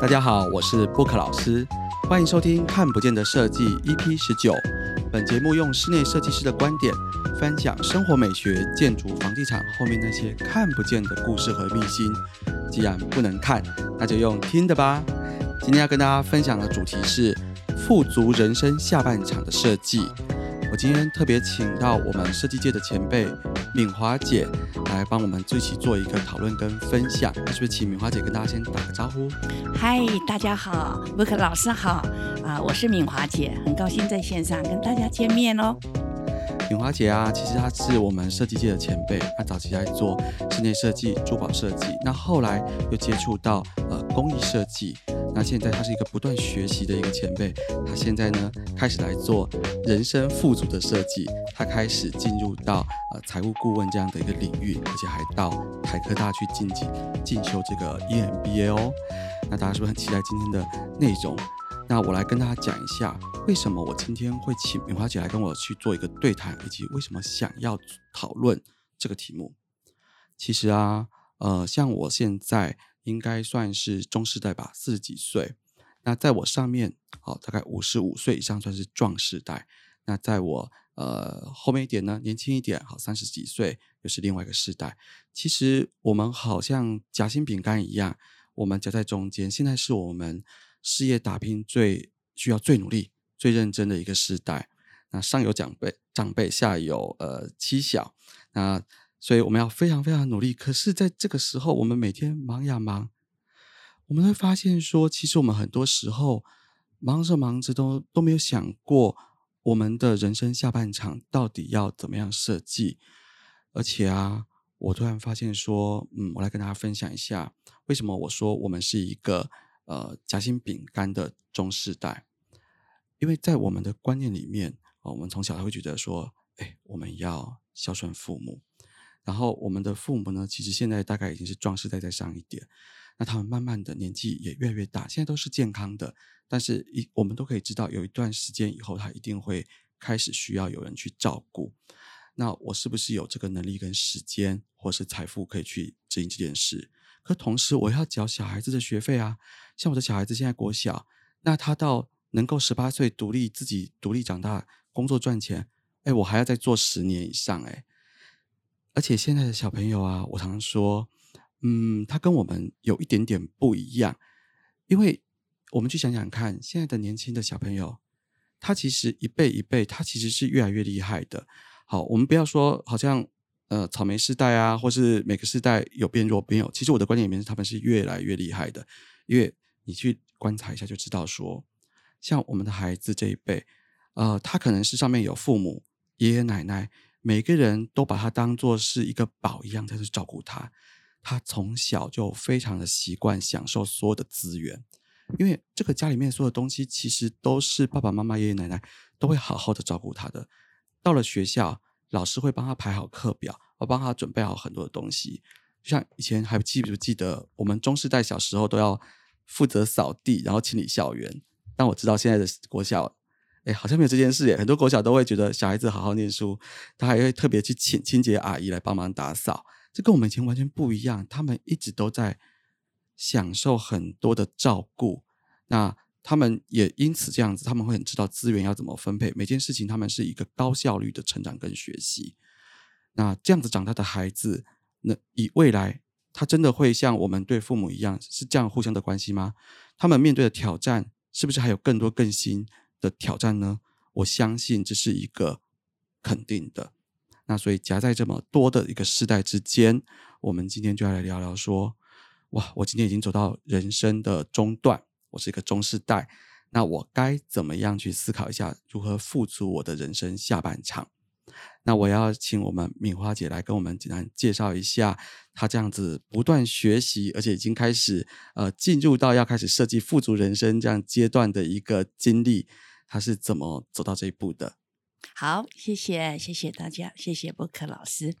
大家好，我是布克老师，欢迎收听《看不见的设计》EP 十九。本节目用室内设计师的观点，分享生活美学、建筑、房地产后面那些看不见的故事和秘辛。既然不能看，那就用听的吧。今天要跟大家分享的主题是富足人生下半场的设计。我今天特别请到我们设计界的前辈敏华姐来帮我们一起做一个讨论跟分享。那是不是请敏华姐跟大家先打个招呼？嗨，大家好，布克老师好啊，我是敏华姐，很高兴在线上跟大家见面哦。敏华姐啊，其实她是我们设计界的前辈，她早期在做室内设计、珠宝设计，那后来又接触到呃工艺设计。那现在他是一个不断学习的一个前辈，他现在呢开始来做人生富足的设计，他开始进入到呃财务顾问这样的一个领域，而且还到台科大去进进进修这个 EMBA 哦。那大家是不是很期待今天的内容？那我来跟大家讲一下，为什么我今天会请敏华姐来跟我去做一个对谈，以及为什么想要讨论这个题目。其实啊，呃，像我现在。应该算是中世代吧，四十几岁。那在我上面，好，大概五十五岁以上算是壮世代。那在我呃后面一点呢，年轻一点，好，三十几岁又是另外一个世代。其实我们好像夹心饼干一样，我们夹在中间。现在是我们事业打拼最需要、最努力、最认真的一个世代。那上有长辈，长辈下有呃妻小。那所以我们要非常非常努力，可是在这个时候，我们每天忙呀忙，我们会发现说，其实我们很多时候忙着忙着都都没有想过，我们的人生下半场到底要怎么样设计。而且啊，我突然发现说，嗯，我来跟大家分享一下，为什么我说我们是一个呃夹心饼干的中世代，因为在我们的观念里面啊，我们从小会觉得说，哎，我们要孝顺父母。然后我们的父母呢，其实现在大概已经是壮士代再上一点，那他们慢慢的年纪也越来越大，现在都是健康的，但是一我们都可以知道，有一段时间以后，他一定会开始需要有人去照顾。那我是不是有这个能力跟时间，或是财富可以去执行这件事？可同时我要缴小孩子的学费啊，像我的小孩子现在国小，那他到能够十八岁独立自己独立长大，工作赚钱，哎，我还要再做十年以上，哎。而且现在的小朋友啊，我常常说，嗯，他跟我们有一点点不一样，因为我们去想想看，现在的年轻的小朋友，他其实一辈一辈，他其实是越来越厉害的。好，我们不要说好像呃草莓世代啊，或是每个世代有变弱变有，其实我的观点里面是他们是越来越厉害的，因为你去观察一下就知道，说像我们的孩子这一辈，呃，他可能是上面有父母、爷爷奶奶。每个人都把他当做是一个宝一样在去照顾他，他从小就非常的习惯享受所有的资源，因为这个家里面所有东西其实都是爸爸妈妈、爷爷奶奶都会好好的照顾他的。到了学校，老师会帮他排好课表，我帮他准备好很多的东西。就像以前还记不记得，我们中世代小时候都要负责扫地，然后清理校园。但我知道现在的国小。哎，好像没有这件事耶。很多国小都会觉得小孩子好好念书，他还会特别去请清洁阿姨来帮忙打扫。这跟我们以前完全不一样。他们一直都在享受很多的照顾，那他们也因此这样子，他们会很知道资源要怎么分配。每件事情他们是一个高效率的成长跟学习。那这样子长大的孩子，那以未来他真的会像我们对父母一样是这样互相的关系吗？他们面对的挑战是不是还有更多更新？的挑战呢？我相信这是一个肯定的。那所以夹在这么多的一个世代之间，我们今天就要来聊聊说：哇，我今天已经走到人生的中段，我是一个中世代，那我该怎么样去思考一下，如何富足我的人生下半场？那我要请我们敏花姐来跟我们简单介绍一下，她这样子不断学习，而且已经开始呃进入到要开始设计富足人生这样阶段的一个经历。他是怎么走到这一步的？好，谢谢，谢谢大家，谢谢博克老师。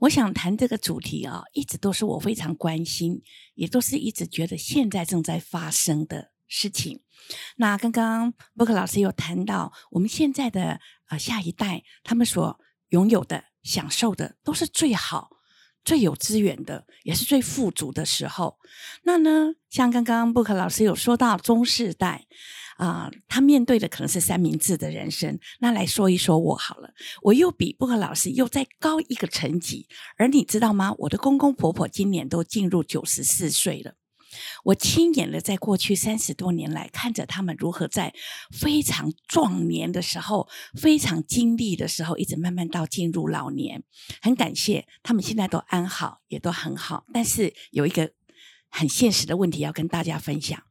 我想谈这个主题啊，一直都是我非常关心，也都是一直觉得现在正在发生的事情。那刚刚博克老师有谈到，我们现在的呃下一代，他们所拥有的、享受的都是最好。最有资源的，也是最富足的时候。那呢，像刚刚布克老师有说到中世代啊、他面对的可能是三明治的人生。那来说一说我好了，我又比布克老师又再高一个层级。而你知道吗？我的公公婆婆今年都进入九十四岁了。我亲眼的在过去三十多年来，看着他们如何在非常壮年的时候、非常精力的时候，一直慢慢到进入老年。很感谢他们现在都安好，也都很好。但是有一个很现实的问题要跟大家分享：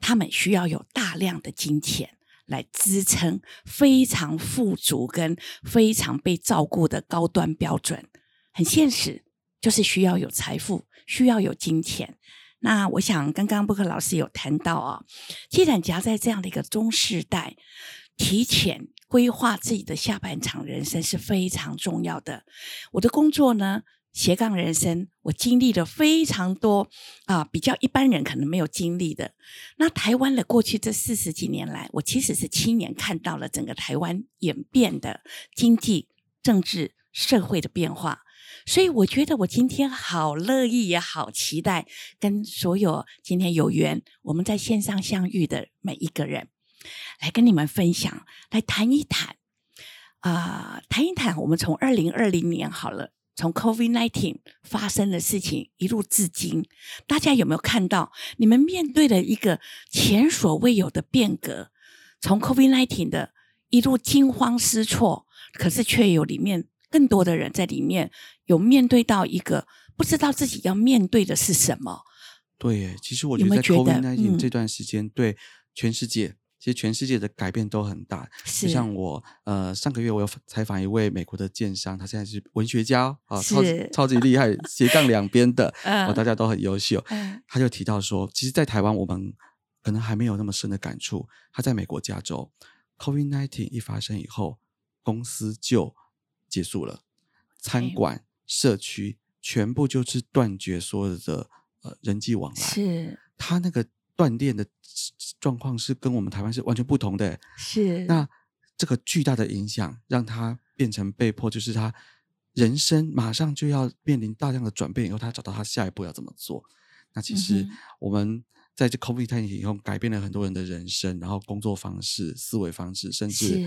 他们需要有大量的金钱来支撑非常富足跟非常被照顾的高端标准。很现实，就是需要有财富，需要有金钱。那我想，刚刚布克老师有谈到啊、既然夹在这样的一个中世代，提前规划自己的下半场人生是非常重要的。我的工作呢，斜杠人生，我经历了非常多啊、比较一般人可能没有经历的。那台湾的过去这四十几年来，我其实是亲眼看到了整个台湾演变的经济、政治、社会的变化。所以我觉得我今天好乐意，也好期待跟所有今天有缘我们在线上相遇的每一个人，来跟你们分享，来谈一谈啊、谈一谈我们从二零二零年好了。从 COVID nineteen 发生的事情一路至今，大家有没有看到？你们面对了一个前所未有的变革，从 COVID nineteen 的一路惊慌失措，可是却有里面更多的人在里面有面对到一个不知道自己要面对的是什么。对耶，其实我有觉得 COVID 1 9嗯这段时间对全世界，其实全世界的改变都很大。就像我呃上个月我有采访一位美国的建商，他现在是文学家啊，超级超级厉害，斜杠两边的，嗯哦，大家都很优秀。嗯他就提到说，其实，在台湾我们可能还没有那么深的感触。他在美国加州，COVID nineteen 一发生以后，公司就结束了，餐对馆、社区全部就是断绝所有的呃人际往来。是他那个断裂的状况是跟我们台湾是完全不同的。是，那这个巨大的影响，让他变成被迫，就是他人生马上就要面临大量的转变，以后他找到他下一步要怎么做。那其实我们在这 COVID 1 9以后，改变了很多人的人生，然后工作方式、思维方式，甚至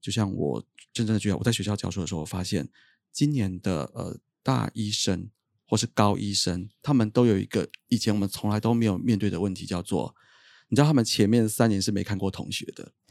就像我真正的觉得，我在学校教书的时候，我发现今年的呃大医生或是高医生，他们都有一个以前我们从来都没有面对的问题，叫做你知道他们前面三年是没看过同学的。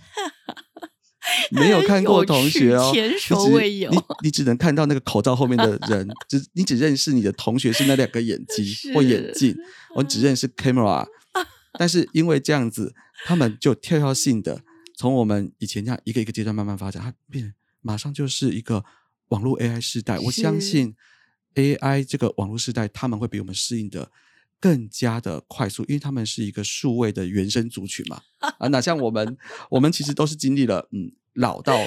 没有看过同学哦，前所未有你你只能看到那个口罩后面的人，只你只认识你的同学是那两个眼睛 或眼是镜，我只认识 camera。但是因为这样子，他们就跳跃性的从我们以前这样一个一个阶段慢慢发展，它变马上就是一个网络 AI 时代。我相信 AI 这个网络时代，他们会比我们适应的更加的快速，因为他们是一个数位的原生族群嘛。啊，哪像我们，我们其实都是经历了嗯老到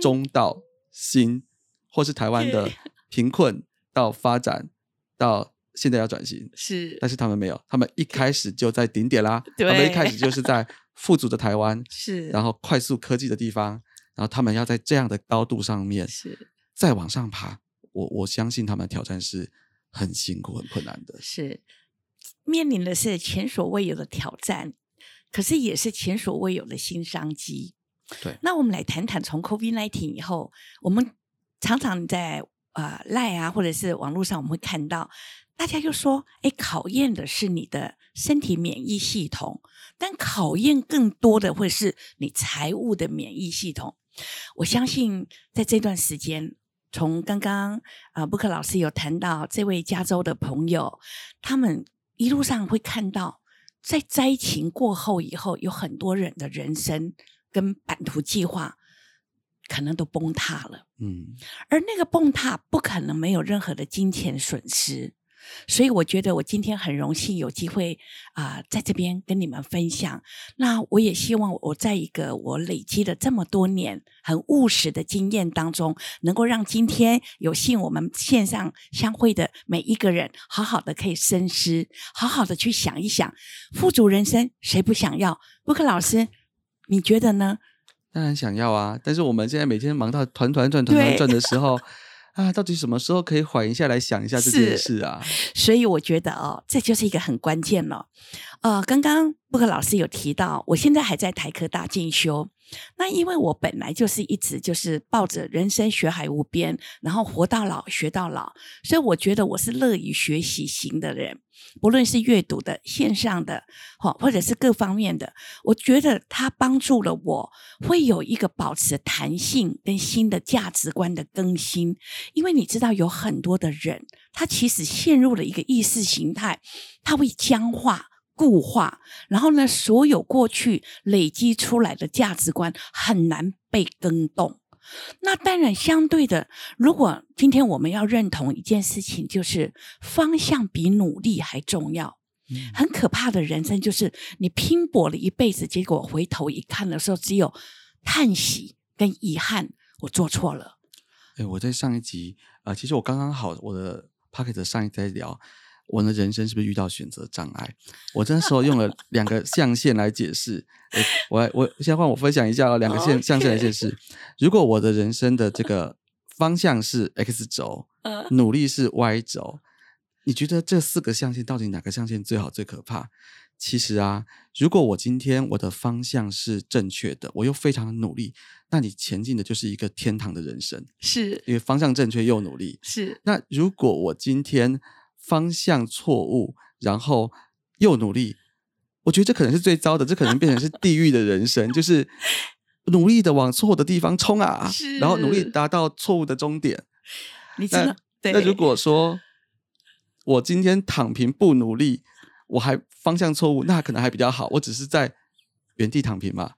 中到新，或是台湾的贫困到发展到现在要转型，是但是他们没有，他们一开始就在顶点啦。他们一开始就是在富足的台湾，是，然后快速科技的地方，然后他们要在这样的高度上面是再往上爬。我我相信他们的挑战是很辛苦、很困难的。是面临的是前所未有的挑战，可是也是前所未有的新商机。对，那我们来谈谈从 COVID-19 以后，我们常常在啊赖啊，或者是网络上，我们会看到大家就说，哎，考验的是你的身体免疫系统，但考验更多的会是你财务的免疫系统。我相信在这段时间，从刚刚啊布克老师有谈到这位加州的朋友，他们一路上会看到，在灾情过后以后，有很多人的人生跟版图计划可能都崩塌了，嗯，而那个崩塌不可能没有任何的金钱损失。所以我觉得我今天很荣幸有机会啊、在这边跟你们分享。那我也希望我在一个我累积了这么多年很务实的经验当中，能够让今天有幸我们线上相会的每一个人，好好的可以深思，好好的去想一想，富足人生谁不想要？布克老师，你觉得呢？当然想要啊，但是我们现在每天忙到团团转、团团转的时候，啊，到底什么时候可以缓一下来想一下这件事啊？所以我觉得哦，这就是一个很关键了。呃，刚刚布克老师有提到，我现在还在台科大进修。那因为我本来就是一直就是抱着人生学海无边，然后活到老学到老，所以我觉得我是乐于学习型的人，不论是阅读的、线上的，或或者是各方面的，我觉得它帮助了我，会有一个保持弹性跟新的价值观的更新。因为你知道，有很多的人，他其实陷入了一个意识形态，他会僵化。固化，然后呢，所有过去累积出来的价值观很难被更动。那当然，相对的，如果今天我们要认同一件事情，就是方向比努力还重要。很可怕的人生就是你拼搏了一辈子，结果回头一看的时候，只有叹息跟遗憾，我做错了。哎，我在上一集啊，其实我刚刚好，我的 p o c k e t 上一集在聊。我的人生是不是遇到选择障碍？我那时候用了两个象限来解释。我我先换我分享一下两个象象限来解释。如果我的人生的这个方向是 X 轴，努力是 Y 轴，你觉得这四个象限到底哪个象限最好最可怕？其实啊，如果我今天我的方向是正确的，我又非常努力，那你前进的就是一个天堂的人生。是因为方向正确又努力。是那如果我今天。方向错误，然后又努力，我觉得这可能是最糟的，这可能变成是地狱的人生，就是努力的往错的地方冲啊，然后努力达到错误的终点。你知道？那如果说我今天躺平不努力，我还方向错误，那可能还比较好，我只是在原地躺平嘛。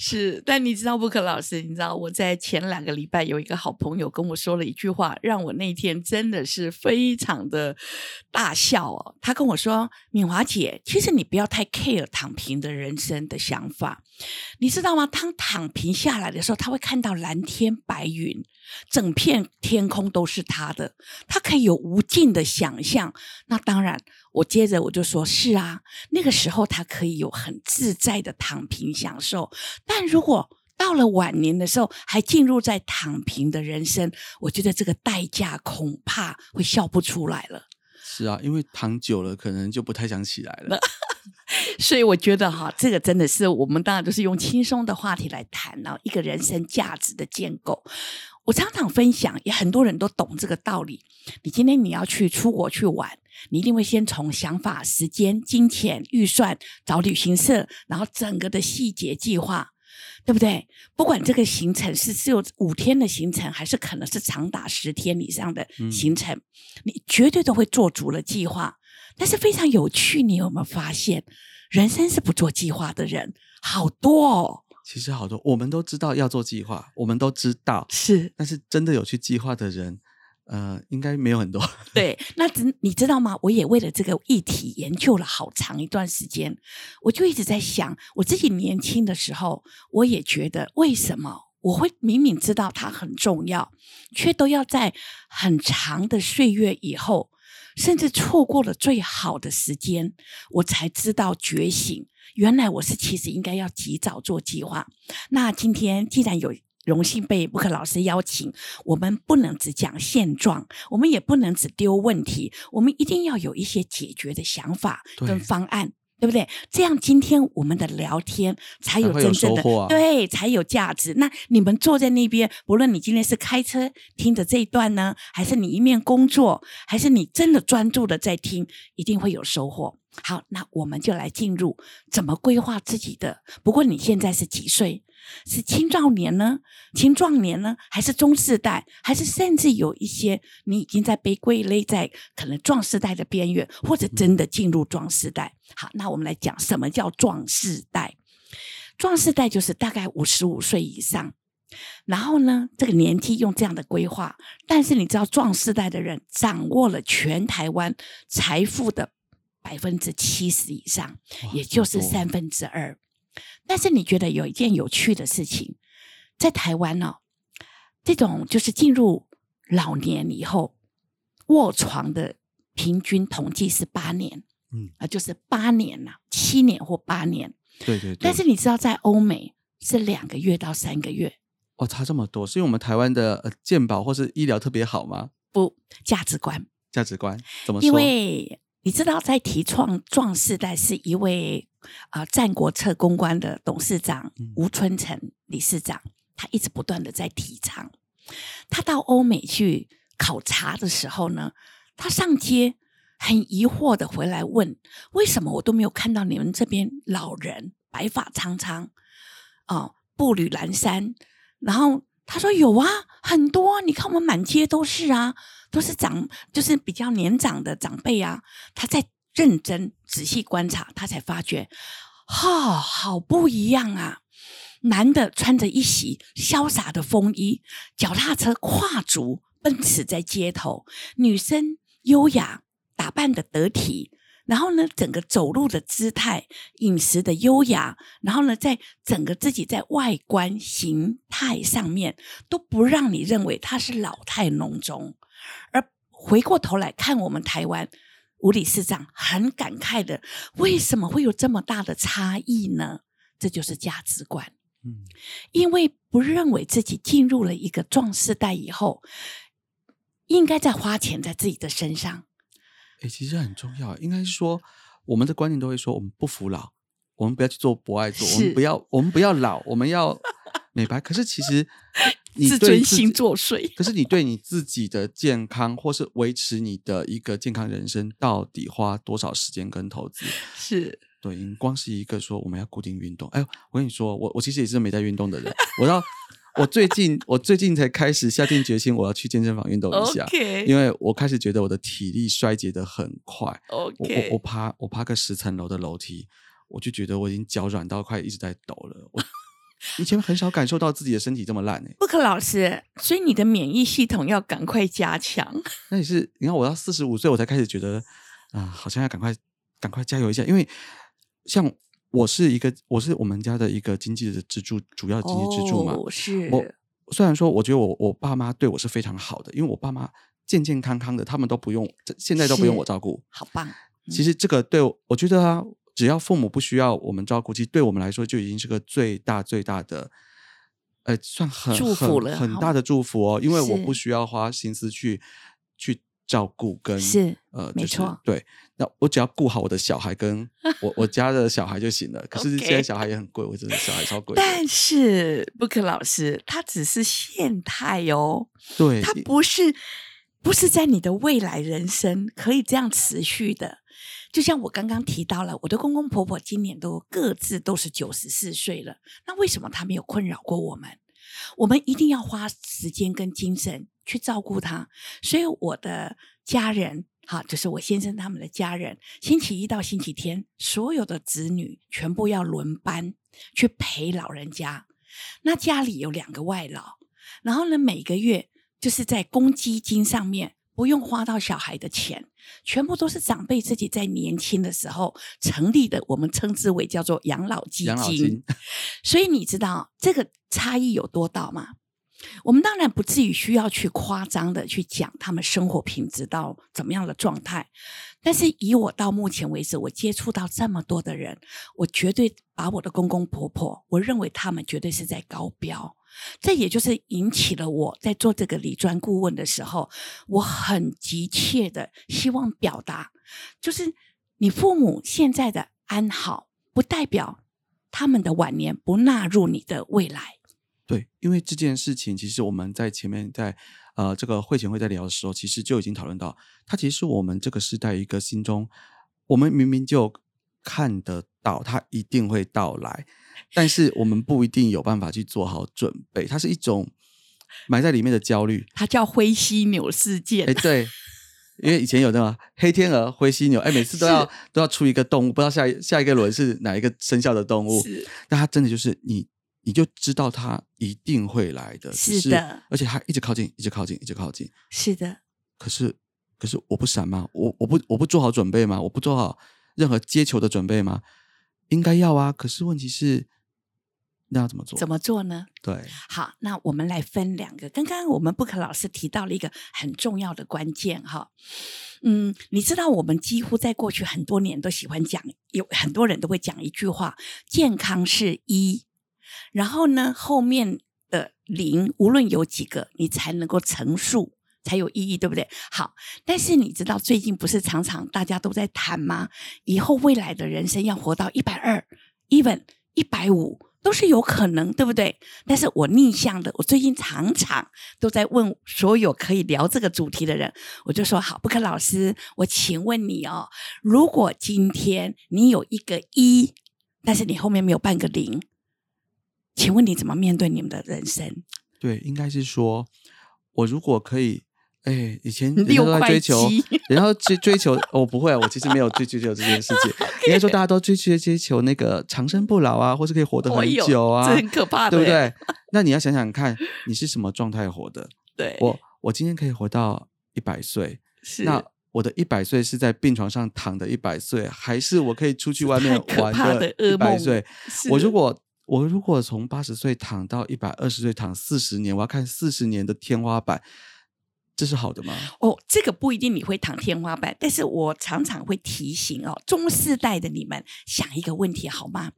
是，但你知道布克老师，你知道我在前两个礼拜有一个好朋友跟我说了一句话，让我那天真的是非常的大笑哦。他跟我说：“敏华姐，其实你不要太 care 躺平的人生的想法，你知道吗？当躺平下来的时候，他会看到蓝天白云，整片天空都是他的，他可以有无尽的想象。那当然。”我接着我就说：“是啊，那个时候他可以有很自在的躺平享受。但如果到了晚年的时候，还进入在躺平的人生，我觉得这个代价恐怕会笑不出来了。”是啊，因为躺久了，可能就不太想起来了。所以我觉得哈，这个真的是我们当然都是用轻松的话题来谈呢，一个人生价值的建构。我常常分享，也很多人都懂这个道理。你今天你要去出国去玩，你一定会先从想法、时间、金钱、预算找旅行社，然后整个的细节计划，对不对？不管这个行程是只有五天的行程，还是可能是长达十天以上的行程，你绝对都会做足了计划。但是非常有趣，你有没有发现，人生是不做计划的人好多哦。其实好多，我们都知道要做计划，我们都知道是，但是真的有去计划的人，呃，应该没有很多。对，那只你知道吗？我也为了这个议题研究了好长一段时间，我就一直在想，我自己年轻的时候，我也觉得为什么我会明明知道它很重要，却都要在很长的岁月以后，甚至错过了最好的时间，我才知道觉醒。原来我是其实应该要及早做计划。那今天既然有荣幸被布克老师邀请，我们不能只讲现状，我们也不能只丢问题，我们一定要有一些解决的想法跟方案，对不对？这样今天我们的聊天才有真正的对，才有价值。那你们坐在那边，不论你今天是开车听着这一段呢，还是你一面工作，还是你真的专注的在听，一定会有收获。好，那我们就来进入怎么规划自己的。不过你现在是几岁？是青壮年呢？青壮年呢？还是中世代？还是甚至有一些你已经在被归类在可能壮世代的边缘，或者真的进入壮世代？好，那我们来讲什么叫壮世代？壮世代就是大概五十五岁以上，然后呢，这个年纪用这样的规划。但是你知道，壮世代的人掌握了全台湾财富的。百分之七十以上，也就是三分之二。但是你觉得有一件有趣的事情，在台湾呢，这种就是进入老年以后卧床的平均统计是八年，嗯啊，就是八年呐，七年或八年。对对。但是你知道，在欧美是两个月到三个月，哦，差这么多，是因为我们台湾的呃健保或是医疗特别好吗？不，价值观。价值观怎么说？因为你知道，在提创壮世代是一位啊、战国策公关的董事长嗯吴春成理事长，他一直不断的在提倡。他到欧美去考察的时候呢，他上街很疑惑的回来问：为什么我都没有看到你们这边老人白发苍苍哦，步履蹒跚？然后他说有啊，很多啊，你看我们满街都是啊，都是长就是比较年长的长辈啊。他在认真仔细观察，他才发觉，哈、好不一样啊！男的穿着一袭潇洒的风衣，脚踏车跨足奔驰在街头；女生优雅打扮的得体，然后呢，整个走路的姿态、饮食的优雅，然后呢，在整个自己在外观形态上面都不让你认为他是老态龙钟，而回过头来看我们台湾。吴理事长很感慨的，为什么会有这么大的差异呢？这就是价值观。嗯，因为不认为自己进入了一个壮世代以后，应该在花钱在自己的身上。哎、其实很重要，应该是说我们的观念都会说，我们不服老，我们不要去做博爱做，我是们不要，我们不要老，我们要美白。可是其实 你自尊心作祟可是你对你自己的健康，或是维持你的一个健康人生，到底花多少时间跟投资？是对，你光是一个说我们要固定运动，哎呦，我跟你说，我我其实也是没在运动的人，我要我最近我最近才开始下定决心，我要去健身房运动一下因为我开始觉得我的体力衰竭的很快，我我我爬我爬个十层楼的楼梯，我就觉得我已经脚软到快一直在抖了，我以前很少感受到自己的身体这么烂哎、布克老师，所以你的免疫系统要赶快加强。那也是，你看我到四十五岁，我才开始觉得，啊、好像要赶快赶快加油一下，因为像我是一个，我是我们家的一个经济的支柱，主要经济支柱嘛。哦、是我虽然说，我觉得我我爸妈对我是非常好的，因为我爸妈健健康康的，他们都不用，这现在都不用我照顾。好棒，其实这个对我，我觉得啊，只要父母不需要我们照顾，其实对我们来说就已经是个最大最大的，呃，算很祝福了很很大的祝福哦。因为我不需要花心思去去照顾跟是呃，就是没错对。那我只要顾好我的小孩跟我我家的小孩就行了。可是现在小孩也很贵，我真的小孩超贵。但是布克老师，他只是现态哦，对，他不是不是在你的未来人生可以这样持续的。就像我刚刚提到了，我的公公婆婆今年都各自都是九十四岁了，那为什么他没有困扰过我们？我们一定要花时间跟精神去照顾他。所以我的家人，哈，就是我先生他们的家人，星期一到星期天，所有的子女全部要轮班去陪老人家。那家里有两个外劳，然后呢，每个月就是在公积金上面不用花到小孩的钱，全部都是长辈自己在年轻的时候成立的，我们称之为叫做养老基金。金 所以你知道这个差异有多大吗？我们当然不至于需要去夸张的去讲他们生活品质到怎么样的状态，但是以我到目前为止，我接触到这么多的人，我绝对把我的公公婆婆，我认为他们绝对是在高标。这也就是引起了我在做这个理专顾问的时候，我很急切的希望表达，就是你父母现在的安好，不代表他们的晚年不纳入你的未来。对，因为这件事情，其实我们在前面在呃这个会前会在聊的时候，其实就已经讨论到，它其实是我们这个时代一个心中，我们明明就看得到，它一定会到来，但是我们不一定有办法去做好准备，它是一种埋在里面的焦虑。它叫灰犀牛事件。哎，对，因为以前有那个黑天鹅、灰犀牛，哎，每次都要都要出一个动物，不知道下一下一个轮是哪一个生肖的动物。是但它真的就是你，你就知道他一定会来的，是的而且他一直靠近，一直靠近，一直靠近。是的，可是，可是我不闪吗？我我不我不做好准备吗？我不做好任何接球的准备吗？应该要啊。可是问题是，那要怎么做？怎么做呢？对？好，那我们来分两个。刚刚我们布克老师提到了一个很重要的关键哈，嗯，你知道我们几乎在过去很多年都喜欢讲，有很多人都会讲一句话：健康是一，然后呢后面的零，无论有几个，你才能够乘数，才有意义，对不对？好，但是你知道最近不是常常大家都在谈吗？以后未来的人生要活到一百二，even 一百五。都是有可能，对不对？但是我逆向的，我最近常常都在问所有可以聊这个主题的人，我就说好，布克老师，我请问你哦，如果今天你有一个一，但是你后面没有半个零，请问你怎么面对你们的人生？对，应该是说，我如果可以。哎，以前 六都在追求，然后追追求，我不会，我其实没有追追求这件事情。应该说，大家都追求追求那个长生不老啊，或是可以活得很久啊，这很可怕，对不对？那你要想想看，你是什么状态活的？对，我我今天可以活到一百岁，是那我的一百岁是在病床上躺的一百岁，还是我可以出去外面玩的一百岁？我如果我如果从八十岁躺到一百二十岁，躺四十年，我要看四十年的天花板。这是好的吗？哦，这个不一定你会躺天花板，但是我常常会提醒哦，中世代的你们想一个问题好吗？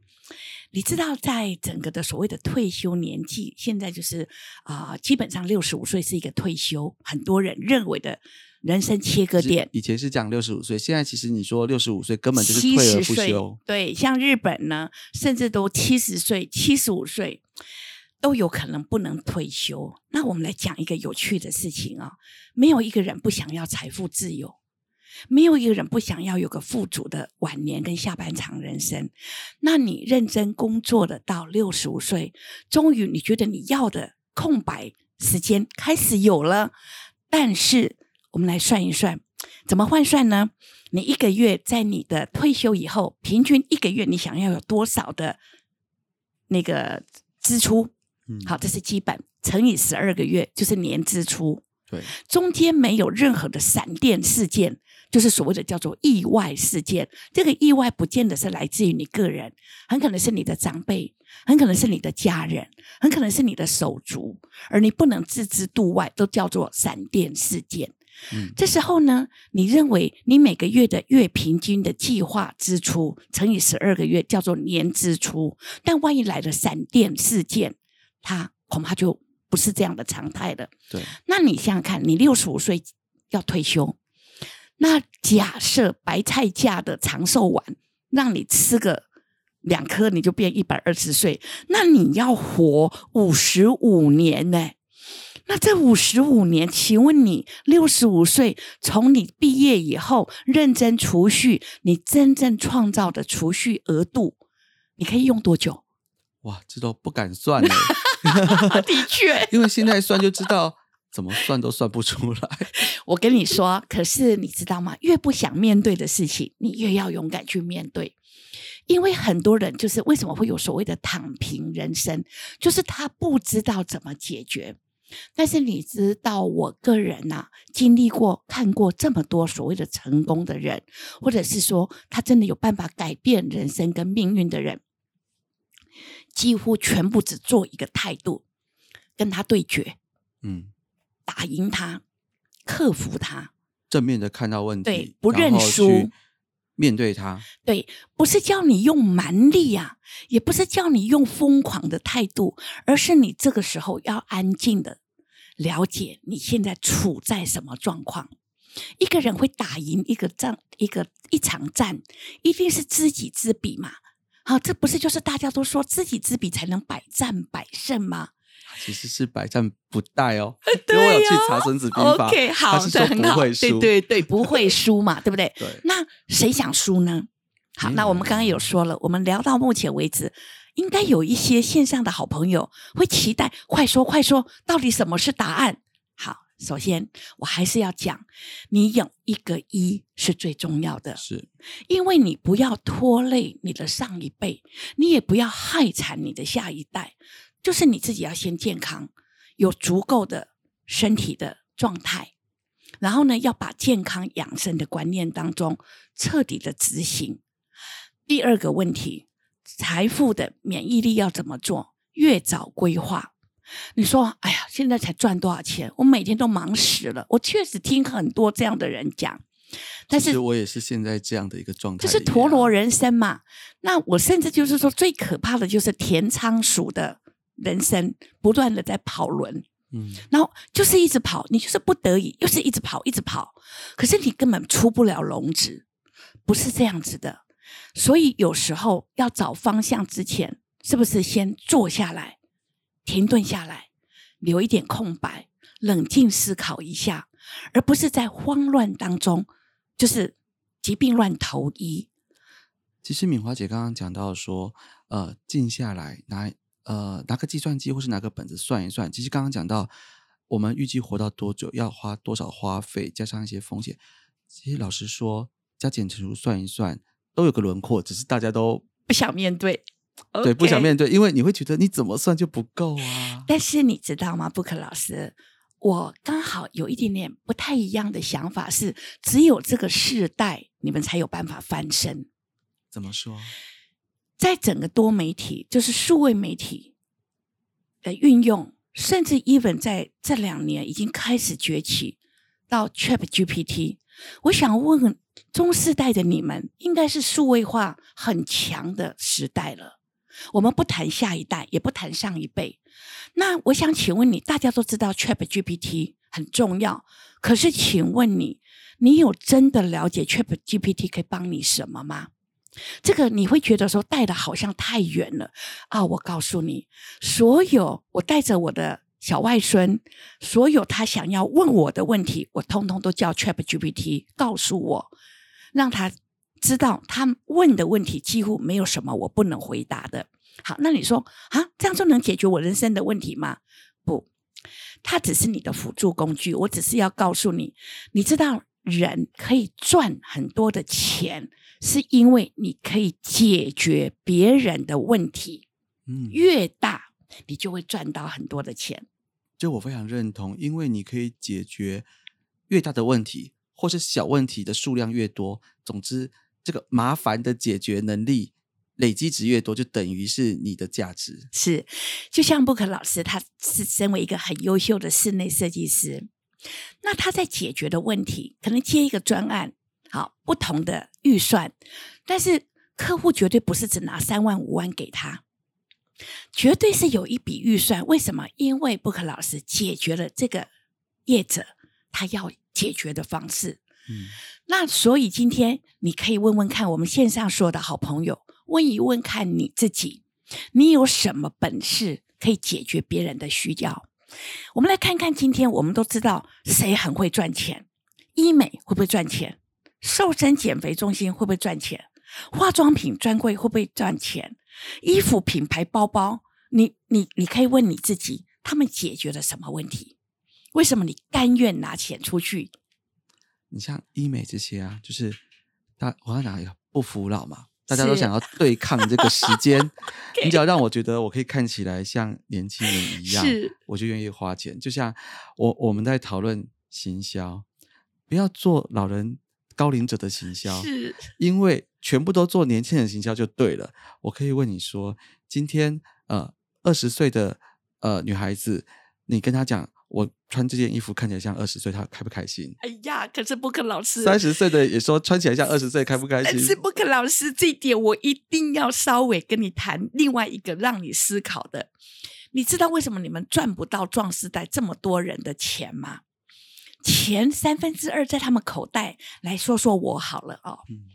你知道，在整个的所谓的退休年纪，现在就是啊，基本上六十五岁是一个退休，很多人认为的人生切割点。以前是讲六十五岁，现在其实你说六十五岁根本就是退而不休。对，像日本呢，甚至都七十岁、七十五岁。都有可能不能退休。那我们来讲一个有趣的事情啊，没有一个人不想要财富自由，没有一个人不想要有个富足的晚年跟下半场人生。那你认真工作的到六十五岁，终于你觉得你要的空白时间开始有了。但是我们来算一算，怎么换算呢？你一个月在你的退休以后，平均一个月你想要有多少的那个支出？好，这是基本乘以十二个月，就是年支出。对，中间没有任何的闪电事件，就是所谓的叫做意外事件。这个意外不见得是来自于你个人，很可能是你的长辈，很可能是你的家人，很可能是你的手足，而你不能置之度外，都叫做闪电事件。嗯，这时候呢，你认为你每个月的月平均的计划支出乘以十二个月，叫做年支出。但万一来了闪电事件，它恐怕就不是这样的常态了。对，那你想想看，你六十五岁要退休，那假设白菜价的长寿丸让你吃个两颗，你就变一百二十岁，那你要活五十五年呢？那这五十五年，请问你六十五岁从你毕业以后认真储蓄，你真正创造的储蓄额度，你可以用多久？哇，这都不敢算呢。的确，因为现在算就知道，怎么算都算不出来。我跟你说，可是你知道吗？越不想面对的事情，你越要勇敢去面对。因为很多人就是为什么会有所谓的躺平人生，就是他不知道怎么解决。但是你知道，我个人呐，经历过、看过这么多所谓的成功的人，或者是说他真的有办法改变人生跟命运的人。几乎全部只做一个态度，跟他对决，嗯，打赢他，克服他，正面的看到问题，对，不认输，面对他，对，不是叫你用蛮力啊，也不是叫你用疯狂的态度，而是你这个时候要安静的了解你现在处在什么状况。一个人会打赢一个战，一个一场战，一定是知己知彼嘛。好，这不是就是大家都说知己知彼才能百战百胜吗？其实是百战不殆哦。对我有去查《孙子兵法》，OK，好，的，很好，对对对，不会输嘛，对不对？对。那谁想输呢？好，那我们刚刚有说了，我们聊到目前为止，应该有一些线上的好朋友会期待，快说快说，到底什么是答案？好首先，我还是要讲，你有一个一是最重要的，是因为你不要拖累你的上一辈，你也不要害惨你的下一代，就是你自己要先健康，有足够的身体的状态，然后呢，要把健康养生的观念当中彻底的执行。第二个问题，财富的免疫力要怎么做？越早规划。你说，哎呀，现在才赚多少钱？我每天都忙死了。我确实听很多这样的人讲，但是我也是现在这样的一个状态，就是陀螺人生嘛。那我甚至就是说，最可怕的就是田仓鼠的人生不断的在跑轮，嗯，然后就是一直跑，你就是不得已，又是一直跑，一直跑，可是你根本出不了笼子，不是这样子的。所以有时候要找方向之前，是不是先坐下来，停顿下来，留一点空白，冷静思考一下，而不是在慌乱当中，就是疾病乱投医。其实敏华姐刚刚讲到说，呃，静下来拿呃拿个计算机或是拿个本子算一算。其实刚刚讲到，我们预计活到多久，要花多少花费，加上一些风险。其实老实说，加减乘除算一算，都有个轮廓，只是大家都不想面对，对不想面对，因为你会觉得你怎么算就不够啊。但是你知道吗，布克老师，我刚好有一点点不太一样的想法是，只有这个世代，你们才有办法翻身。怎么说？在整个多媒体，就是数位媒体的运用，甚至 even 在这两年已经开始崛起到 Chat GPT。我想问中世代的你们，应该是数位化很强的时代了。我们不谈下一代，也不谈上一辈。那我想请问你，大家都知道 Chat GPT 很重要，可是请问你，你有真的了解 Chat GPT 可以帮你什么吗？这个你会觉得说带的好像太远了啊！我告诉你，所有我带着我的小外孙，所有他想要问我的问题，我通通都叫 Chat GPT 告诉我，让他知道他问的问题几乎没有什么我不能回答的。好，那你说啊，这样就能解决我人生的问题吗？不，它只是你的辅助工具。我只是要告诉你，你知道人可以赚很多的钱，是因为你可以解决别人的问题，嗯，越大你就会赚到很多的钱。就我非常认同，因为你可以解决越大的问题，或是小问题的数量越多，总之这个麻烦的解决能力累积值越多，就等于是你的价值。是，就像布克老师，他是身为一个很优秀的室内设计师，那他在解决的问题，可能接一个专案，好不同的预算，但是客户绝对不是只拿三万五万给他，绝对是有一笔预算。为什么？因为布克老师解决了这个业者他要解决的方式。嗯，那所以今天你可以问问看，我们线上所有的好朋友，问一问看你自己，你有什么本事可以解决别人的需要？我们来看看，今天我们都知道谁很会赚钱，医美会不会赚钱？瘦身减肥中心会不会赚钱？化妆品专柜会不会赚钱？衣服品牌包包，你你你可以问你自己，他们解决了什么问题？为什么你甘愿拿钱出去？你像医美这些啊，就是大我要讲不服老嘛，大家都想要对抗这个时间。你只要让我觉得我可以看起来像年轻人一样，我就愿意花钱。就像我我们在讨论行销，不要做老人高龄者的行销，是因为全部都做年轻人行销就对了。我可以问你说，今天呃二十岁的呃女孩子，你跟她讲，我穿这件衣服看起来像二十岁，她开不开心？哎呀，可是布克老师，三十岁的也说穿起来像二十岁，开不开心？但是布克老师这一点，我一定要稍微跟你谈另外一个让你思考的。你知道为什么你们赚不到壮士代这么多人的钱吗？钱三分之二在他们口袋。来说说我好了哦，嗯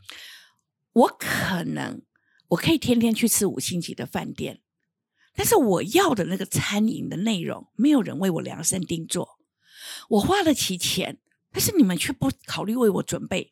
我可能我可以天天去吃五星级的饭店，但是我要的那个餐饮的内容，没有人为我量身定做。我花得起钱，但是你们却不考虑为我准备。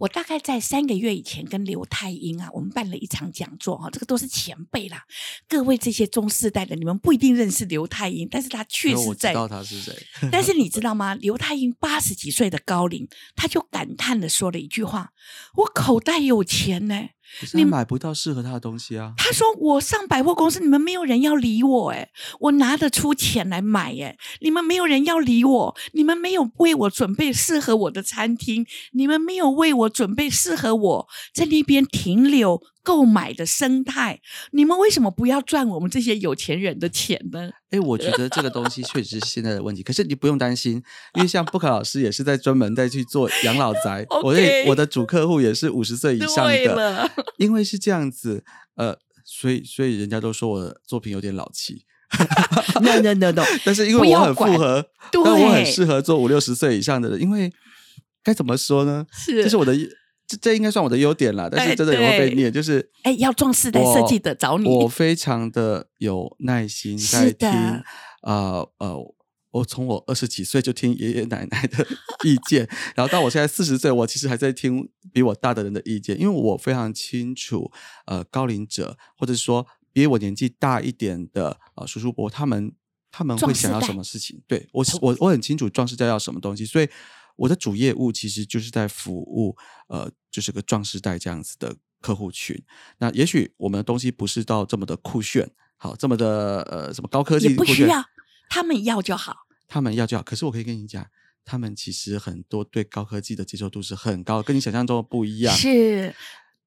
我大概在三个月以前跟刘太英啊，我们办了一场讲座哈，这个都是前辈啦。各位这些中世代的，你们不一定认识刘太英，但是他确实在我知道他是谁。但是你知 道吗？刘太英八十几岁的高龄，他就感叹的说了一句话：“我口袋有钱呢。可是他买不到适合他的东西啊”。他说：“我上百货公司，你们没有人要理我，诶，我拿得出钱来买，诶，你们没有人要理我，你们没有为我准备适合我的餐厅，你们没有为我准备适合我在那边停留购买的生态，你们为什么不要赚我们这些有钱人的钱呢？”哎，我觉得这个东西确实是现在的问题，可是你不用担心，因为像布卡老师也是在专门在去做养老宅，我的 OK 我的主客户也是五十岁以上的，因为是这样子，呃，所以所以人家都说我的作品有点老气，no no no no，但是因为我很复不要管合，对但我很适合做五六十岁以上的人，因为该怎么说呢？是这是我的，这这应该算我的优点啦。但哎是真的也会被对念，就是哎，要壮士代设计的找你，我非常的有耐心在的听，呃呃。我从我二十几岁就听爷爷奶奶的意见，然后到我现在四十岁，我其实还在听比我大的人的意见，因为我非常清楚，呃，高龄者或者说比我年纪大一点的呃叔叔伯，他们他们会想要什么事情？对我是我我很清楚壮士代要什么东西，所以我的主业务其实就是在服务呃，就是个壮士代这样子的客户群。那也许我们的东西不是到这么的酷炫，好这么的呃什么高科技不需要，他们要就好。他们要就好。可是我可以跟你讲，他们其实很多对高科技的接受度是很高，跟你想象中的不一样。是，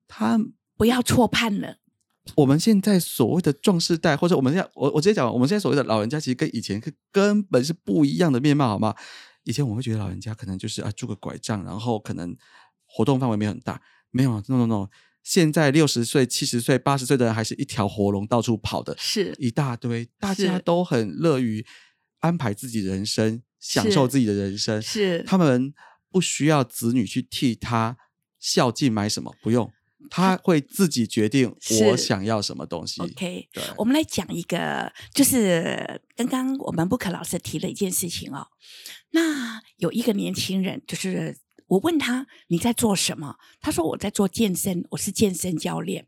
他不要错判了。我们现在所谓的壮士代，或者我们现在我我直接讲，我们现在所谓的老人家，其实跟以前是根本是不一样的面貌，好吗？以前我们会觉得老人家可能就是啊拄个拐杖，然后可能活动范围没有很大，没有，no no no。现在六十岁、七十岁、八十岁的人还是一条活龙到处跑的，是一大堆，大家都很乐于安排自己人生，享受自己的人生。是，他们不需要子女去替他孝敬买什么，不用，他会自己决定 我想要什么东西。OK，我们来讲一个，就是刚刚我们布克老师提了一件事情哦。那有一个年轻人，就是我问他你在做什么，他说我在做健身，我是健身教练。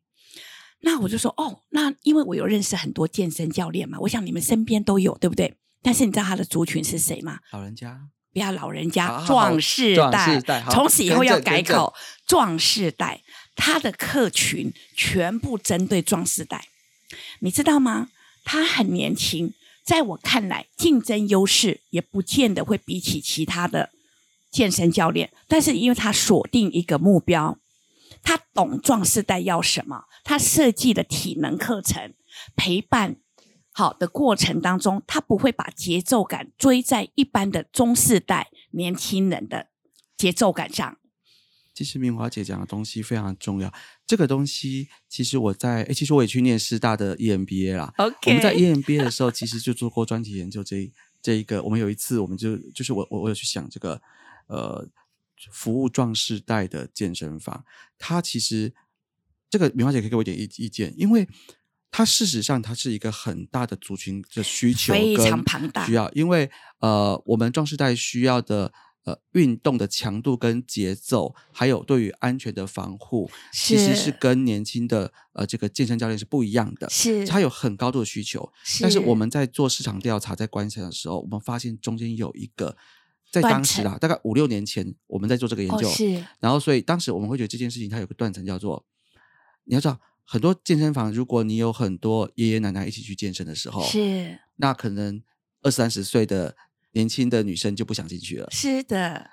那我就说哦，那因为我有认识很多健身教练嘛，我想你们身边都有，对不对？但是你知道他的族群是谁吗？老人家不要老人家，壮士壮代士代，从此以后要改口，壮士代，他的客群全部针对壮士代，你知道吗？他很年轻，在我看来，竞争优势也不见得会比起其他的健身教练，但是因为他锁定一个目标，他懂壮士代要什么，他设计的体能课程陪伴好的过程当中，他不会把节奏感追在一般的中世代年轻人的节奏感上。其实明华姐讲的东西非常重要。这个东西其实我在，诶，其实我也去念师大的 E EMBA 啦。OK，我们在 E EMBA 的时候，其实就做过专题研究这一这一个。我们有一次，我们就就是我我我有去想这个呃服务壮士代的健身房，它其实这个明华姐可以给我一点意意见，因为它事实上它是一个很大的族群的需求非跟常庞大需要，因为呃我们壮士代需要的。呃，运动的强度跟节奏，还有对于安全的防护，其实是是。跟年轻的呃这个健身教练是不一样的。是它有很高度的需求，但是我们。在做市场调查、在观察的时候，我们发现中间有一个，在断当时啊，大概五六年前，我们在做这个研究，哦是。然后所以当时我们会觉得这件事情它有个断层，叫做你要知道，很多健身房，如果你有很多爷爷奶奶一起去健身的时候，是。那可能二三十岁的年轻的女生就不想进去了。是的，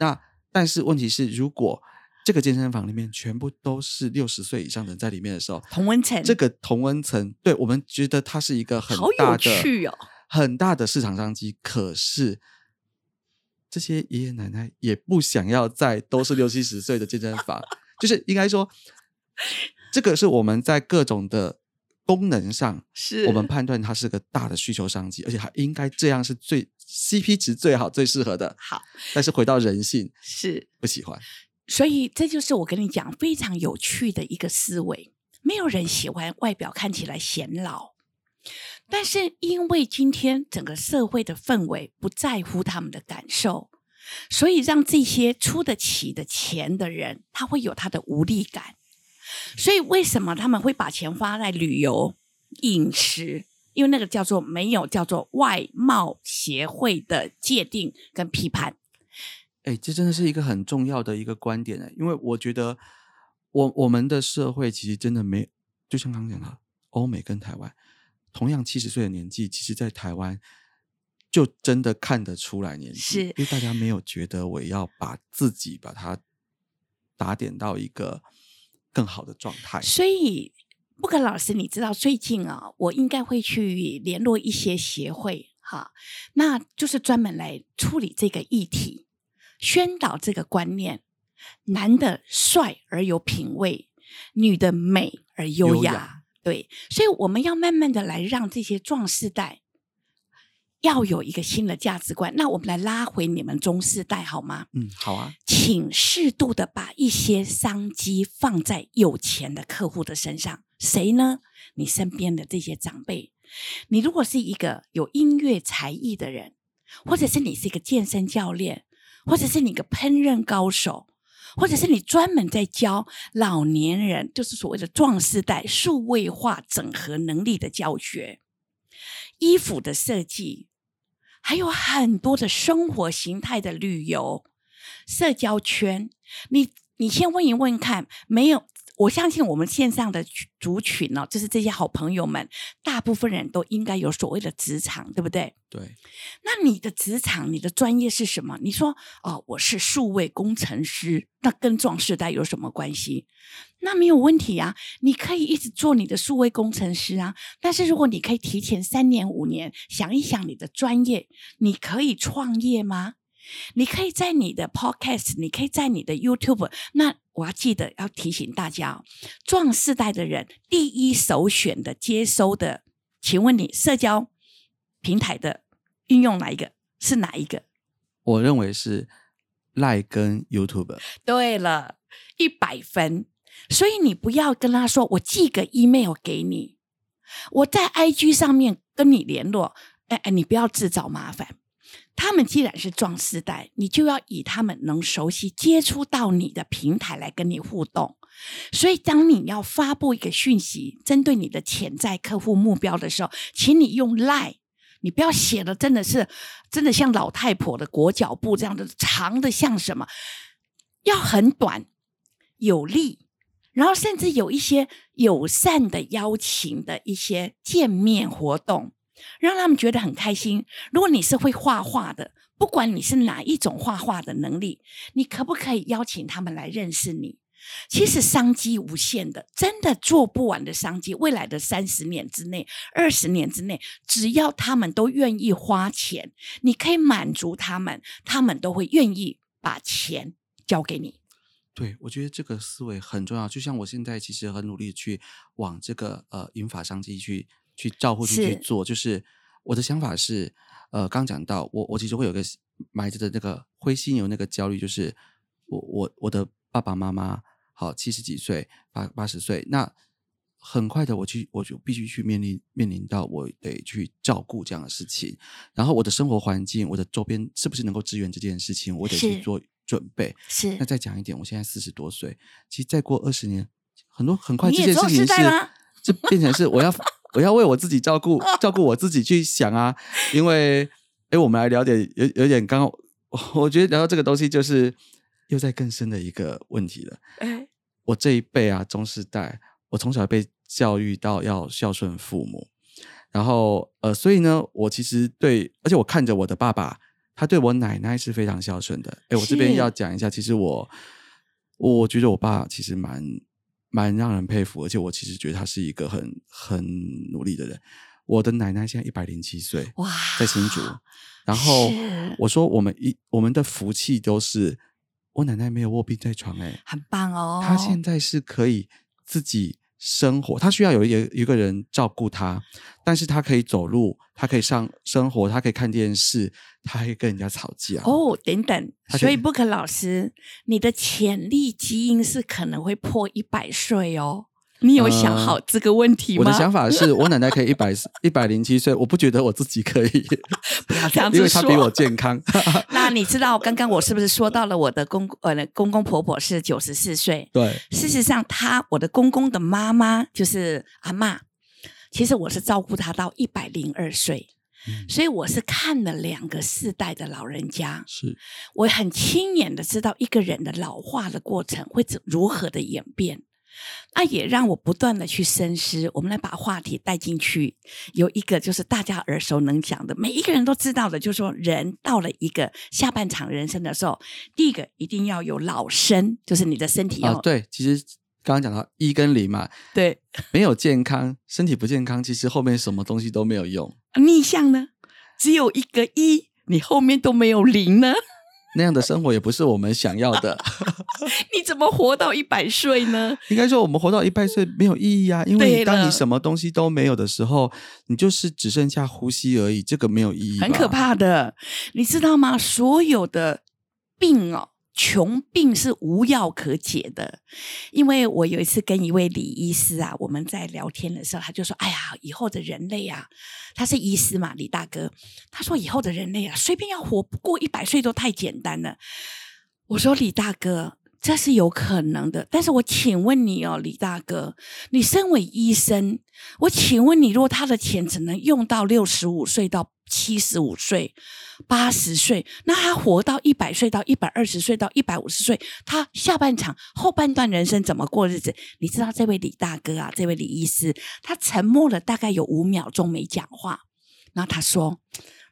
那但是问题是，如果这个健身房里面全部都是六十岁以上的人在里面的时候，同温层这个同温层，对我们觉得它是一个很大的、趣哦。很大的市场商机。可是这些爷爷奶奶也不想要在都是六七十岁的健身房，就是应该说，这个是我们在各种的功能上，是我们判断它是个大的需求商机，而且它应该这样是最 CP 值最好、最适合的。好但是回到人性，是，不喜欢。所以这就是我跟你讲非常有趣的一个思维。没有人喜欢外表看起来显老，但是因为今天整个社会的氛围不在乎他们的感受，所以让这些出得起的钱的人，他会有他的无力感。所以为什么他们会把钱花在旅游、饮食？因为那个叫做没有叫做外貌协会的界定跟批判。哎，这真的是一个很重要的一个观点呢，因为我觉得我我们的社会其实真的没，就像刚刚讲的，欧美跟台湾同样七十岁的年纪，其实在台湾就真的看得出来年纪，是因为大家没有觉得我要把自己把它打点到一个更好的状态。所以，布克老师，你知道最近啊，我应该会去联络一些协会，哈，那就是专门来处理这个议题，宣导这个观念：男的帅而有品味，女的美而优雅。优雅对，所以我们要慢慢的来让这些壮士代要有一个新的价值观。那我们来拉回你们中世代好吗？嗯，好啊，请适度的把一些商机放在有钱的客户的身上。谁呢？你身边的这些长辈。你如果是一个有音乐才艺的人，或者是你是一个健身教练，或者是你个烹饪高手。或者是你专门在教老年人，就是所谓的壮世代数位化整合能力的教学，衣服的设计，还有很多的生活形态的旅游，社交圈，你你先问一问看，没有。我相信我们线上的族群呢，就是这些好朋友们，大部分人都应该有所谓的职场，对不对？对。那你的职场，你的专业是什么？你说哦，我是数位工程师，那跟壮世代有什么关系？那没有问题啊，你可以一直做你的数位工程师啊。但是如果你可以提前三年五年想一想你的专业，你可以创业吗？你可以在你的 Podcast，你可以在你的 YouTube。那我要记得要提醒大家哦，壮世代的人第一首选的接收的，请问你社交平台的运用哪一个是哪一个？我认为是赖跟 YouTube。对了，一百分。所以你不要跟他说，我寄个 email 给你，我在 IG 上面跟你联络。哎哎，你不要自找麻烦。他们既然是壮世代，你就要以他们能熟悉接触到你的平台来跟你互动。所以，当你要发布一个讯息，针对你的潜在客户目标的时候，请你用 Line，你不要写的真的是真的像老太婆的裹脚布这样的长的像什么，要很短有力，然后甚至有一些友善的邀请的一些见面活动。让他们觉得很开心。如果你是会画画的，不管你是哪一种画画的能力，你可不可以邀请他们来认识你？其实商机无限的，真的做不完的商机。未来的三十年之内、二十年之内，只要他们都愿意花钱，你可以满足他们，他们都会愿意把钱交给你。对，我觉得这个思维很重要。就像我现在其实很努力去往这个呃引法商机去。去照顾去去做，就是我的想法是，呃，刚讲到我我其实会有个埋着的那个灰犀牛那个焦虑，就是我我我的爸爸妈妈好七十几岁八八十岁，那很快的我去我就必须去面临面临到我得去照顾这样的事情，然后我的生活环境我的周边是不是能够支援这件事情，我得去做准备。是那再讲一点，我现在四十多岁，其实再过二十年，很多很快这件事情是这变成是我要。我要为我自己照顾，照顾我自己去想啊，因为，哎，我们来聊点有有点刚，我觉得聊到这个东西就是又在更深的一个问题了。我这一辈啊，中世代，我从小被教育到要孝顺父母，然后呃，所以呢，我其实对，而且我看着我的爸爸，他对我奶奶是非常孝顺的。哎，我这边要讲一下，其实我，我觉得我爸其实蛮。蛮让人佩服，而且我其实觉得他是一个很很努力的人。我的奶奶现在一百零七岁，哇，在新竹。然后我说，我们一我们的福气都是我奶奶没有卧病在床，哎，很棒哦。她现在是可以自己。生活，他需要有一一个人照顾他，但是他可以走路，他可以上生活，他可以看电视，他可以跟人家吵架。哦，等等，所以 Book 老师，你的潜力基因是可能会破一百岁哦。你有想好这个问题吗？我的想法是我奶奶可以 一百一百零七岁，我不觉得我自己可以。不要这样子说，因为她比我健康。那你知道刚刚我是不是说到了我的公呃公公婆婆是九十四岁？对，事实上他我的公公的妈妈就是阿妈，其实我是照顾他到一百零二岁，所以我是看了两个世代的老人家，是我很亲眼的知道一个人的老化的过程会怎如何的演变。那也让我不断的去深思。我们来把话题带进去，有一个就是大家耳熟能详的，每一个人都知道的，就是说人到了一个下半场人生的时候，第一个一定要有老身，就是你的身体要对。其实刚刚讲到一跟零嘛，对，没有健康，身体不健康，其实后面什么东西都没有用。逆向呢，只有一个一，你后面都没有零呢。那样的生活也不是我们想要的。你怎么活到一百岁呢？应该说，我们活到一百岁没有意义啊，因为当你什么东西都没有的时候，你就是只剩下呼吸而已，这个没有意义，很可。怕的，你知道吗？所有的病哦，穷病是无药可解的。因为我有一次跟一位李医师啊，我们在聊天的时候，他就说：“哎呀，以后的人类啊，他是医师嘛，李大哥，他说以后的人类啊，随便要活不过一百岁都太简单了。”我说：“李大哥。”这是有可能的，但是我请问你哦，李大哥，你身为医生，我请问你，如果他的钱只能用到六十五岁到七十五岁、八十岁，那他活到一百岁到一百二十岁到一百五十岁，他下半场后半段人生怎么过日子？你知道这位李大哥啊，这位李医师，他沉默了大概有五秒钟没讲话，然后他说：“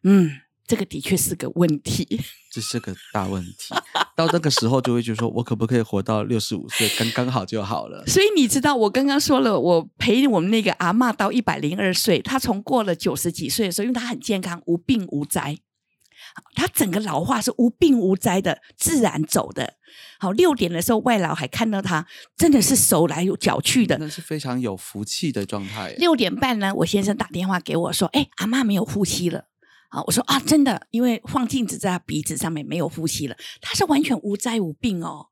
嗯。”这个的确是个问题，这是个大问题。到那个时候就会觉得说，我可不可以活到六十五岁，刚刚好就好了。所以你知道，我刚刚说了，我陪我们那个阿嬷到一百零二岁，她从过了九十几岁的时候，因为她很健康，无病无灾，她整个老化是无病无灾的，自然走的。好，六点的时候，外老还看到她，真的是手来脚去的，那是非常有福气的状态。六点半呢，我先生打电话给我说：“哎，阿妈没有呼吸了。”啊，我说啊，真的，因为放镜子在他鼻子上面没有呼吸了，他是完全无灾无病哦。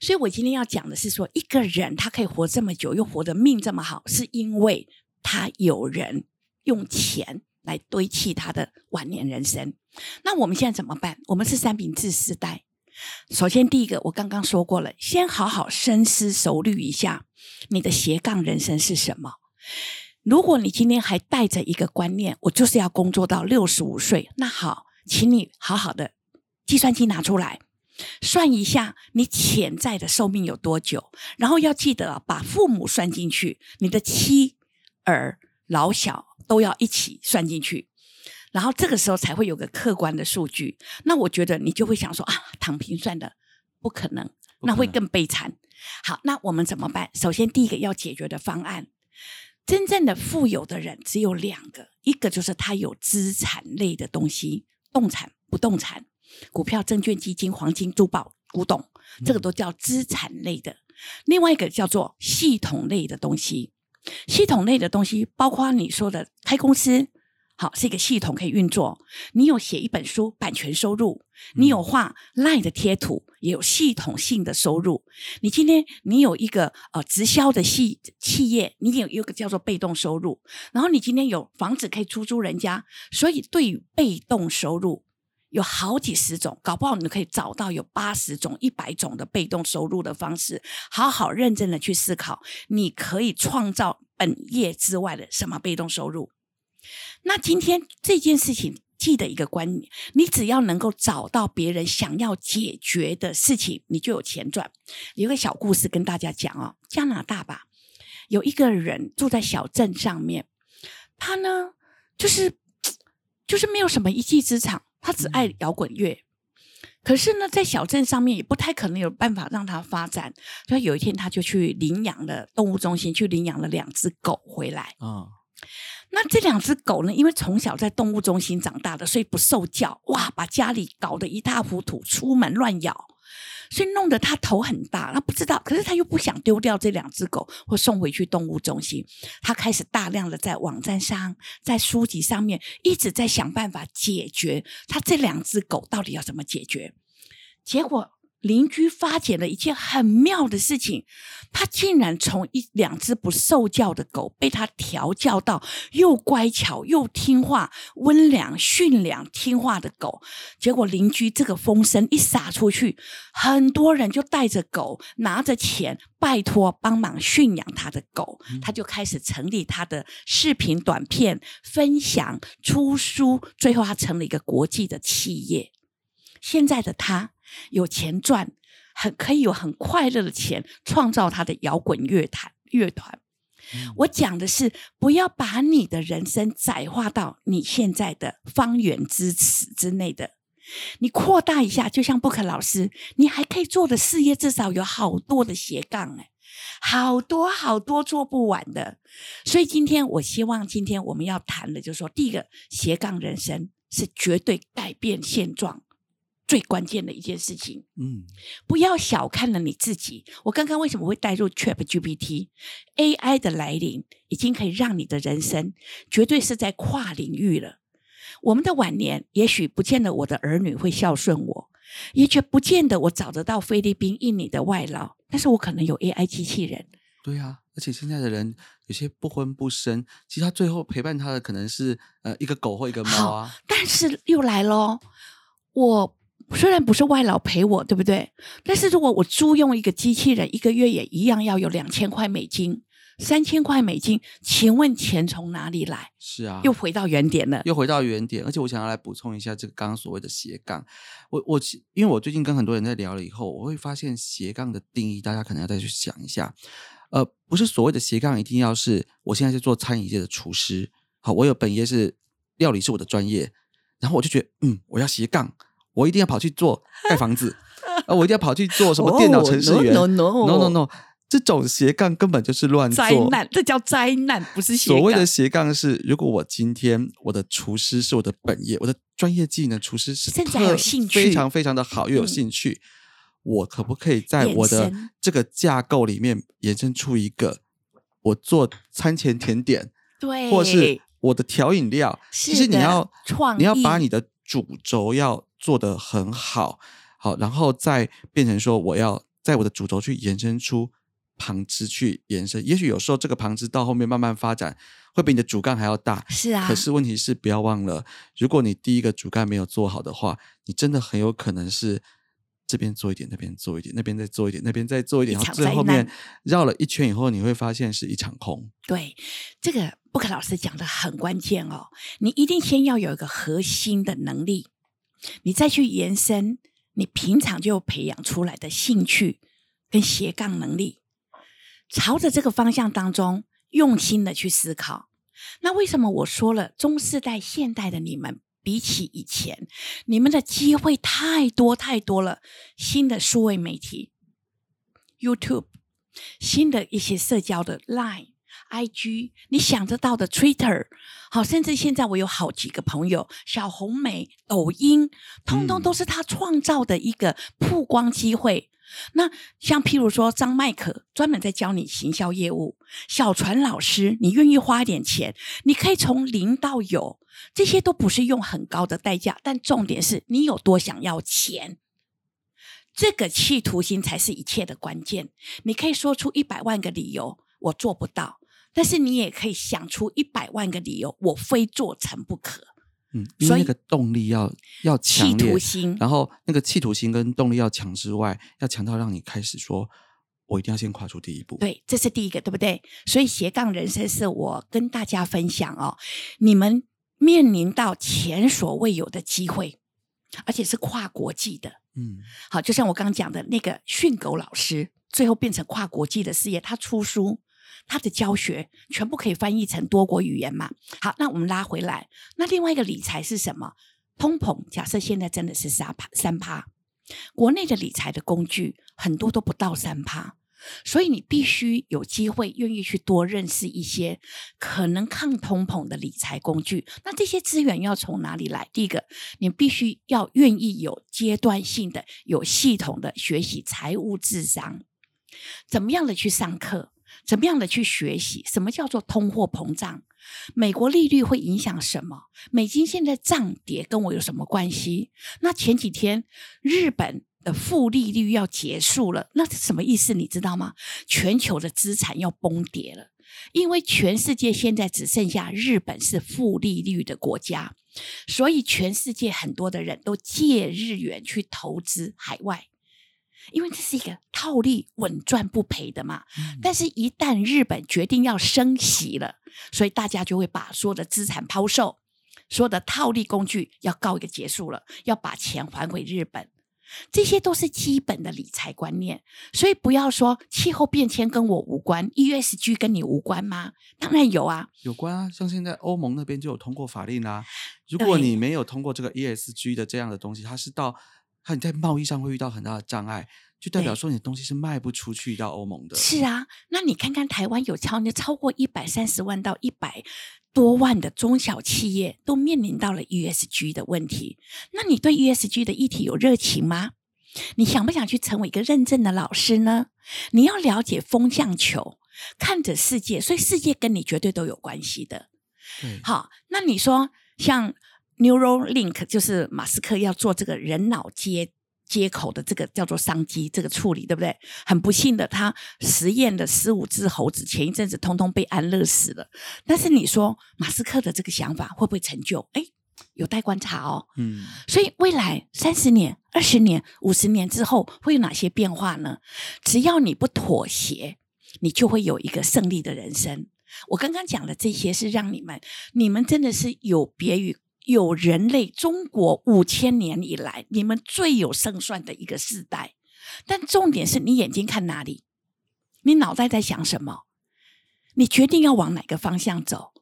所以我今天要讲的是说，一个人他可以活这么久，又活得命这么好，是因为他有人用钱来堆砌他的晚年人生。那我们现在怎么办？我们是三明治时代。首先，第一个我刚刚说过了，先好好深思熟虑一下，你的斜杠人生是什么。如果你今天还带着一个观念，我就是要工作到六十五岁，那好，请你好好的计算机拿出来算一下你潜在的寿命有多久，然后要记得把父母算进去，你的妻儿老小都要一起算进去，然后这个时候才会有个客观的数据。那我觉得你就会想说啊，躺平算的不可能，那会更悲惨。好，那我们怎么办？首先第一个要解决的方案。真正的富有的人只有两个，一个就是他有资产类的东西，动产、不动产、股票、证券、基金、黄金、珠宝、古董，这个都叫资产类的。另外一个叫做系统类的东西，系统类的东西包括你说的开公司。好，是一个系统可以运作。你有写一本书，版权收入；你有画赖的贴图，也有系统性的收入。你今天你有一个呃直销的系企业，你有一个叫做被动收入。然后你今天有房子可以出租人家，所以对于被动收入有好几十种，搞不好你可以找到有八十种、一百种的被动收入的方式。好好认真的去思考，你可以创造本业之外的什么被动收入。那今天这件事情，记得一个观念：你只要能够找到别人想要解决的事情，你就有钱赚。有个小故事跟大家讲哦，加拿大吧，有一个人住在小镇上面，他呢就是就是没有什么一技之长，他只爱摇滚乐。可是呢，在小镇上面也不太可能有办法让他发展。所以有一天，他就去领养了动物中心，去领养了两只狗回来啊。那这两只狗呢？因为从小在动物中心长大的，所以不受教，哇，把家里搞得一塌糊涂，出门乱咬，所以弄得他头很大。他不知道，可是他又不想丢掉这两只狗，或送回去动物中心。他开始大量的在网站上、在书籍上面，一直在想办法解决他这两只狗到底要怎么解决。结果。邻居发现了一件很妙的事情，他竟然从一两只不受教的狗被他调教到又乖巧又听话、温良驯良、听话的狗。结果邻居这个风声一撒出去，很多人就带着狗，拿着钱拜托帮忙驯养他的狗。他就开始成立他的视频短片分享、出书，最后他成了一个国际的企业。现在的他。有钱赚，很可以有很快乐的钱，创造他的摇滚乐坛乐团。我讲的是，不要把你的人生窄化到你现在的方圆之尺之内的，你扩大一下。就像布克老师，你还可以做的事业至少有好多的斜杠哎，好多好多做不完的。所以今天我希望，今天我们要谈的就是说，第一个斜杠人生是绝对改变现状。最关键的一件事情。嗯，不要小看了你自己。我刚刚为什么会带入 Chat GPT？AI 的来临已经可以让你的人生绝对是在跨领域了。我们的晚年也许不见得我的儿女会孝顺我，也却不见得我找得到菲律宾、印尼的外劳，但是我可能有 AI 机器人。对啊，而且现在的人有些不婚不生，其实他最后陪伴他的可能是呃一个狗或一个猫啊。但是又来咯，我虽然不是外劳陪我，对不对？但是如果我租用一个机器人，一个月也一样要有两千块美金。三千块美金，请问钱从哪里来？是啊，又回到原点了。又回到原点，而且我想要来补充一下这个刚刚所谓的斜杠。我我因为我最近跟很多人在聊了以后，我会发现斜杠的定义，大家可能要再去想一下。呃，不是所谓的斜杠一定要是我现在是做餐饮界的厨师，好，我有本业是料理是我的专业，然后我就觉得嗯，我要斜杠，我一定要跑去做盖房子，啊，我一定要跑去做什么电脑程序员？No No No No No。这种斜杠根本就是乱灾难，这叫灾难，不是斜所谓的斜杠是，如果我今天我的厨师是我的本业，我的专业技能，厨师是甚至有兴趣，非常非常的好，又有兴趣，我可不可以在我的这个架构里面延伸出一个我做餐前甜点，对，或是我的调饮料，其实你要创，你要把你的主轴要做得很好，好，然后再变成说我要在我的主轴去延伸出。旁枝去延伸，也许有时候这个旁枝到后面慢慢发展，会比你的主干还要大。是啊，可是问题是不要忘了，如果你第一个主干没有做好的话，你真的很有可能是这边做一点，那边做一点，那边再做一点，那边再做一点，然后最后面绕了一圈以后，你会发现是一场空。对，这个布克老师讲的很关键哦，你一定先要有一个核心的能力，你再去延伸你平常就培养出来的兴趣跟斜杠能力。朝着这个方向当中用心的去思考，那为什么我说了中世代、现代的你们比起以前，你们的机会太多太多了？新的数位媒体、YouTube，新的一些社交的 Line、IG，你想得到的 Twitter，好，甚至现在我有好几个朋友，小红梅、抖音，通通都是他创造的一个曝光机会。那像譬如说张麦克专门在教你行销业务，小船老师，你愿意花一点钱，你可以从零到有，这些都不是用很高的代价，但重点是你有多想要钱，这个企图心才是一切的关键。你可以说出一百万个理由我做不到，但是你也可以想出一百万个理由我非做成不可。嗯，因为那个动力要要强烈，心，然后那个企图心跟动力要强之外，要强到让你开始说，我一定要先跨出第一步。对，这是第一个，对不对？所以斜杠人生是我跟大家分享哦，你们面临到前所未有的机会，而且是跨国际的。嗯，好，就像我刚刚讲的那个训狗老师，最后变成跨国际的事业，他出书。他的教学全部可以翻译成多国语言嘛？好，那我们拉回来，那另外一个理财是什么？通膨，假设现在真的是三趴三趴，国内的理财的工具很多都不到三趴，所以你必须有机会愿意去多认识一些可能抗通膨的理财工具。那这些资源要从哪里来？第一个，你必须要愿意有阶段性的、有系统的学习财务智商，怎么样的去上课？怎么样的去学习？什么叫做通货膨胀？美国利率会影响什么？美金现在涨跌跟我有什么关系？那前几天日本的负利率要结束了，那是什么意思？你知道吗？全球的资产要崩跌了，因为全世界现在只剩下日本是负利率的国家，所以全世界很多的人都借日元去投资海外。因为这是一个套利稳赚不赔的嘛，但是，一旦日本决定要升息了，所以大家就会把所有的资产抛售，所有的套利工具要告一个结束了，要把钱还回日本，这些都是基本的理财观念。所以不要说气候变迁跟我无关，ESG 跟你无关吗？当然有啊，有关啊。像现在欧盟那边就有通过法令啦，如果你没有通过这个 ESG 的这样的东西，它是到。看你在贸易上会遇到很大的障碍，就代表对说你的东西是卖不出去到欧盟的。是啊，那你看看台湾有超那超过一百三十万到一百多万的中小企业都面临到了 ESG 的问题，那你对 ESG 的议题有热情吗？你想不想去成为一个认证的老师呢？你要了解风向球，看着世界，所以世界跟你绝对都有关系的。对，好，那你说像 Neuralink，就是马斯克要做这个人脑接接口的这个叫做商机这个处理，对不对？很不幸的，他实验的十五只猴子前一阵子通通被安乐死了。但是你说马斯克的这个想法会不会成就？哎，有待观察哦。嗯，所以未来三十年、二十年、五十年之后会有哪些变化呢？只要你不妥协，你就会有一个胜利的人生。我刚刚讲的这些是让你们，你们真的是有别于有人类中国五千年以来你们最有胜算的一个时代。但重点是你眼睛看哪里，你脑袋在想什么，你决定要往哪个方向走。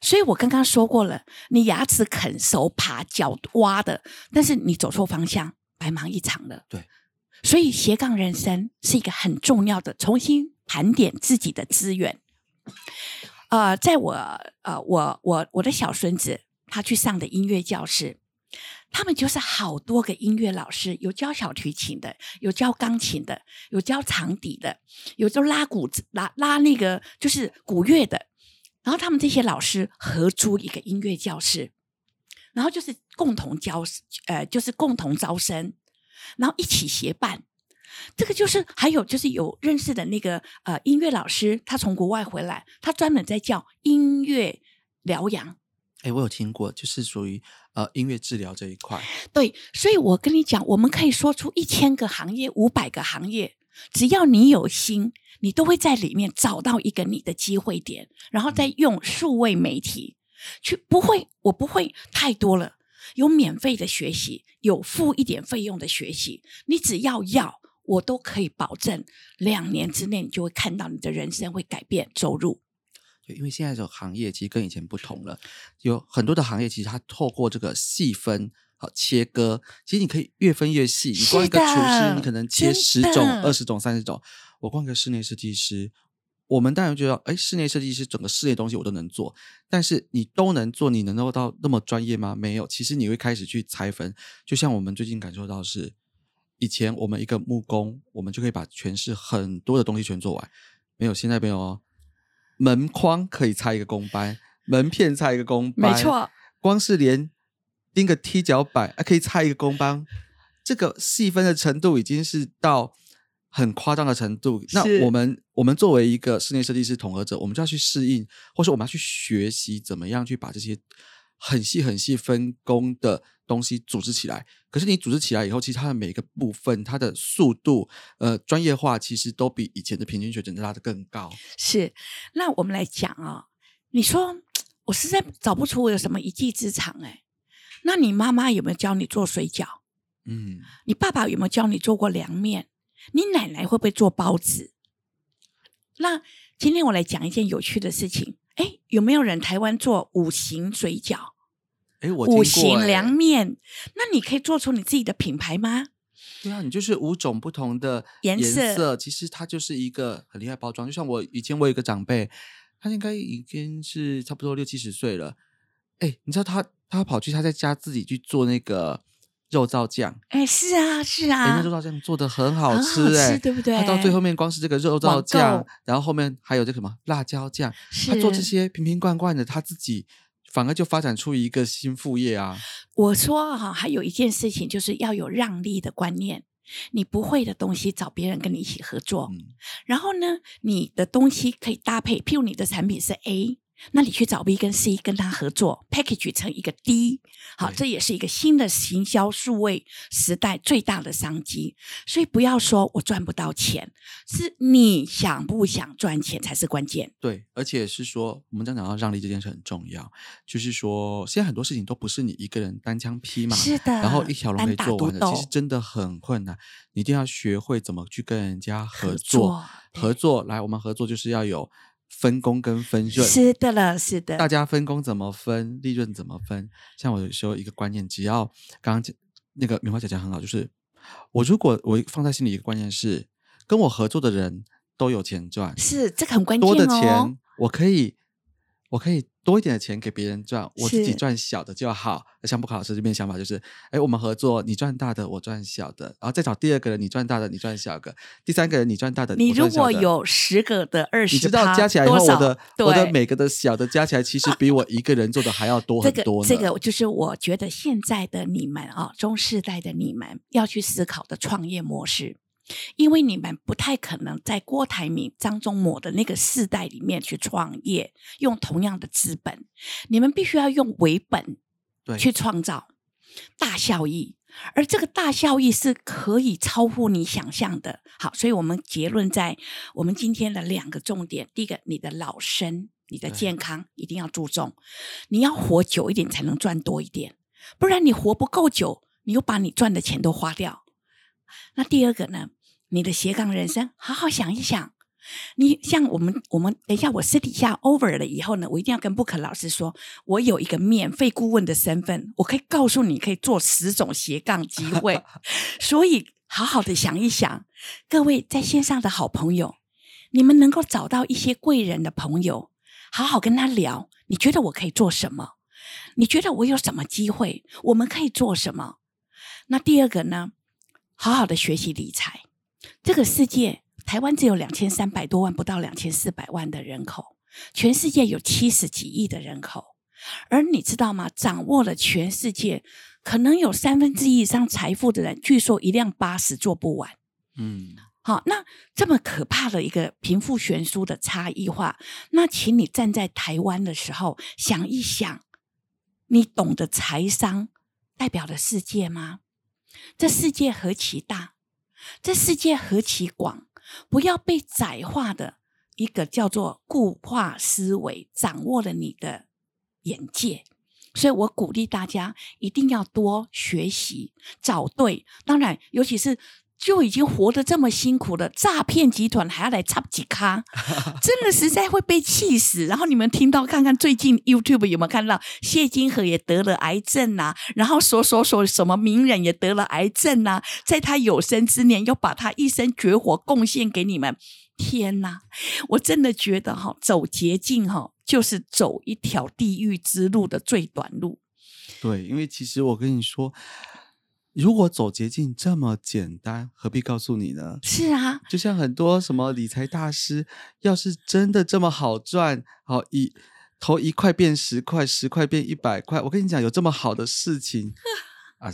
所以我刚刚说过了，你牙齿啃手爬脚挖的，但是你走错方向，白忙一场了。对，所以斜杠人生是一个很重要的，重新盘点自己的资源。呃，在我呃，我我我的小孙子他去上的音乐教室，他们就是好多个音乐老师，有教小提琴的，有教钢琴的，有教长笛的，有就拉鼓拉拉那个就是鼓乐的。然后他们这些老师合租一个音乐教室，然后就是共同教，呃，就是共同招生，然后一起协办。这个就是还有就是有认识的那个呃音乐老师，他从国外回来，他专门在教音乐疗养。哎，我有听过，就是属于呃音乐治疗这一块。对，所以我跟你讲，我们可以说出一千个行业、五百个行业，只要你有心，你都会在里面找到一个你的机会点，然后再用数位媒体去，不会，我不会太多了，有免费的学习，有付一点费用的学习，你只要要，我都可以保证，两年之内你就会看到你的人生会改变，走入。对，因为现在的行业其实跟以前不同了，有很多的行业其实它透过这个细分。好切割，其实你可以越分越细。你光一个厨师，你可能切十种、二十种、三十种。我光一个室内设计师，我们当然觉得，哎，室内设计师整个室内东西我都能做，但是你都能做，你能够到那么专业吗？没有。其实你会开始去拆分，就像我们最近感受到是，以前我们一个木工，我们就可以把全市很多的东西全做完，没有，现在没有哦。门框可以拆一个工班，门片拆一个工班，没错，光是连。钉个踢脚板，还可以拆一个工班，这个细分的程度已经是到很夸张的程度。那我们我们作为一个室内设计师统合者，我们就要去适应，或者我们要去学习怎么样去把这些很细很细分工的东西组织起来。可是你组织起来以后，其实它的每一个部分，它的速度、呃专业化，其实都比以前的平均水准拉得更高。是，那我们来讲啊，你说我实在找不出我有什么一技之长哎。那你妈妈有没有教你做水饺？嗯，你爸爸有没有教你做过凉面？你奶奶会不会做包子？那今天我来讲一件有趣的事情。哎，有没有人台湾做五行水饺？哎，我五行凉面，那你可以做出你自己的品牌吗？对啊，你就是五种不同的颜色，其实它就是一个很厉害包装。就像我以前我有一个长辈，他应该已经是差不多六七十岁了。哎，你知道他他跑去他在家自己去做那个肉燥酱。哎，是啊是啊，那肉燥酱做的很好吃哎，对不对？他到最后面光是这个肉燥酱，然后后面还有这个什么辣椒酱，他做这些瓶瓶罐罐的，他自己反而就发展出一个新副业啊。我说哈，还有一件事情就是要有让利的观念，你不会的东西找别人跟你一起合作，嗯、然后呢，你的东西可以搭配，譬如你的产品是 A。那你去找 B 跟 C 跟他合作，package 成一个 D，好，这也是一个新的行销数位时代最大的商机。所以不要说我赚不到钱，是你想不想赚钱才是关键。对，而且是说我们讲讲到让利这件事很重要，就是说现在很多事情都不是你一个人单枪匹马，是的，然后一条龙可以做完的，其实真的很困难。你一定要学会怎么去跟人家合作，合作来，我们合作就是要有。分工跟分润是的了，是的。大家分工怎么分，利润怎么分？像我有时候一个观念，只要刚刚那个棉花姐讲很好，就是我如果我放在心里一个观念是，跟我合作的人都有钱赚，是这个很关键多的哦钱。我可以，我可以多一点的钱给别人赚，我自己赚小的就好。像布考老师这边想法就是，哎，我们合作，你赚大的，我赚小的，然后再找第二个人，你赚大的，你赚小的，第三个人你赚大的，你如果有十个的。二十，你知道加起来以后，我的我的每个的小的加起来，其实比我一个人做的还要多很多呢。这个。就是我觉得现在的你们啊，中世代的你们要去思考的创业模式，因为你们不太可能在郭台铭、张忠谋的那个世代里面去创业，用同样的资本，你们必须要用为本对去创造大效益。而这个大效益是可以超乎你想象的。好，所以我们结论在我们今天的两个重点：第一个，你的老身、你的健康一定要注重，你要活久一点才能赚多一点，不然你活不够久，你又把你赚的钱都花掉。那第二个呢，你的斜杠人生，好好想一想。你像我们，我们等一下，我私底下 over 了以后呢，我一定要跟布克老师说，我有一个免费顾问的身份，我可以告诉你可以做十种斜杠机会，所以好好的想一想，各位在线上的好朋友，你们能够找到一些贵人的朋友，好好跟他聊，你觉得我可以做什么？你觉得我有什么机会？我们可以做什么？那第二个呢？好好的学习理财。这个世界，台湾只有两千三百多万，不到两千四百万的人口，全世界有七十几亿的人口。而你知道吗？掌握了全世界可能有三分之一以上财富的人，据说一辆巴士坐不完。嗯，好，那这么可怕的一个贫富悬殊的差异化，那请你站在台湾的时候想一想，你懂得财商代表的世界吗？这世界何其大，这世界何其广，不要被窄化的一个叫做固化思维掌握了你的眼界。所以我鼓励大家一定要多学习，找对。当然，尤其是就已经活得这么辛苦了，诈骗集团还要来插几咖，真的实在会被气死。然后你们听到看看最近 YouTube 有没有看到谢金河也得了癌症呐、然后所所所什么名人也得了癌症呐、在他有生之年又把他一生绝活贡献给你们。天哪，我真的觉得哈，走捷径哈，就是走一条地狱之路的最短路。对，因为其实我跟你说，如果走捷径这么简单，何必告诉你呢？是啊，就像很多什么理财大师，要是真的这么好赚，好一投一块变十块，十块变一百块，我跟你讲，有这么好的事情 啊！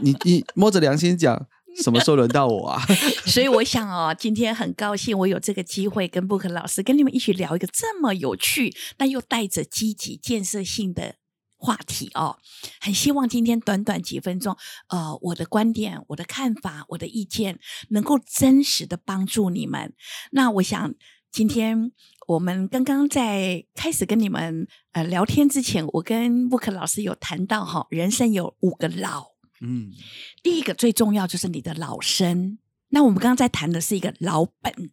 你你摸着良心讲，什么时候轮到我啊？所以我想哦，今天很高兴我有这个机会跟布克老师跟你们一起聊一个这么有趣，但又带着积极建设性的话题哦。很希望今天短短几分钟，呃，我的观点、我的看法、我的意见，能够真实的帮助你们。那我想今天。我们刚刚在开始跟你们呃聊天之前，我跟布克老师有谈到哈，人生有五个老，嗯，第一个最重要就是你的老身。那我们刚刚在谈的是一个老本。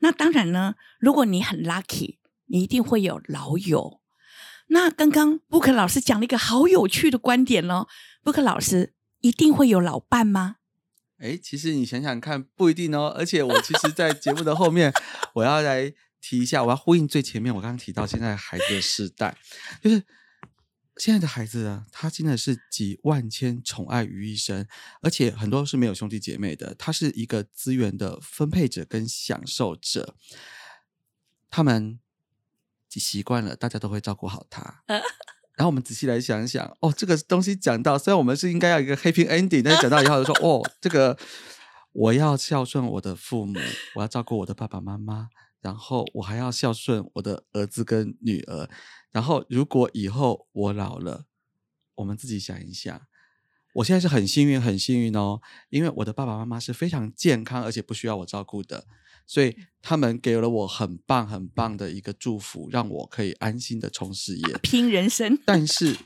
那当然呢，如果你很 lucky，你一定会有老友。那刚刚布克老师讲了一个好有趣的观点哦，布克老师一定会有老伴吗？哎，其实你想想看，不一定哦。而且我其实，在节目的后面，我要来提一下，我要呼应最前面我刚刚提到现在孩子的世代，就是现在的孩子啊，他真的是集万千宠爱于一身，而且很多是没有兄弟姐妹的，他是一个资源的分配者跟享受者，他们习惯了，大家都会照顾好他。然后我们仔细来想想，哦，这个东西讲到，虽然我们是应该要一个 happy ending，但是讲到以后就说，哦，这个我要孝顺我的父母，我要照顾我的爸爸妈妈，然后我还要孝顺我的儿子跟女儿。然后如果以后我老了，我们自己想一想，我现在是很幸运，很幸运哦，因为我的爸爸妈妈是非常健康，而且不需要我照顾的。所以他们给了我很棒很棒的一个祝福，让我可以安心的冲事业。拼人生，但是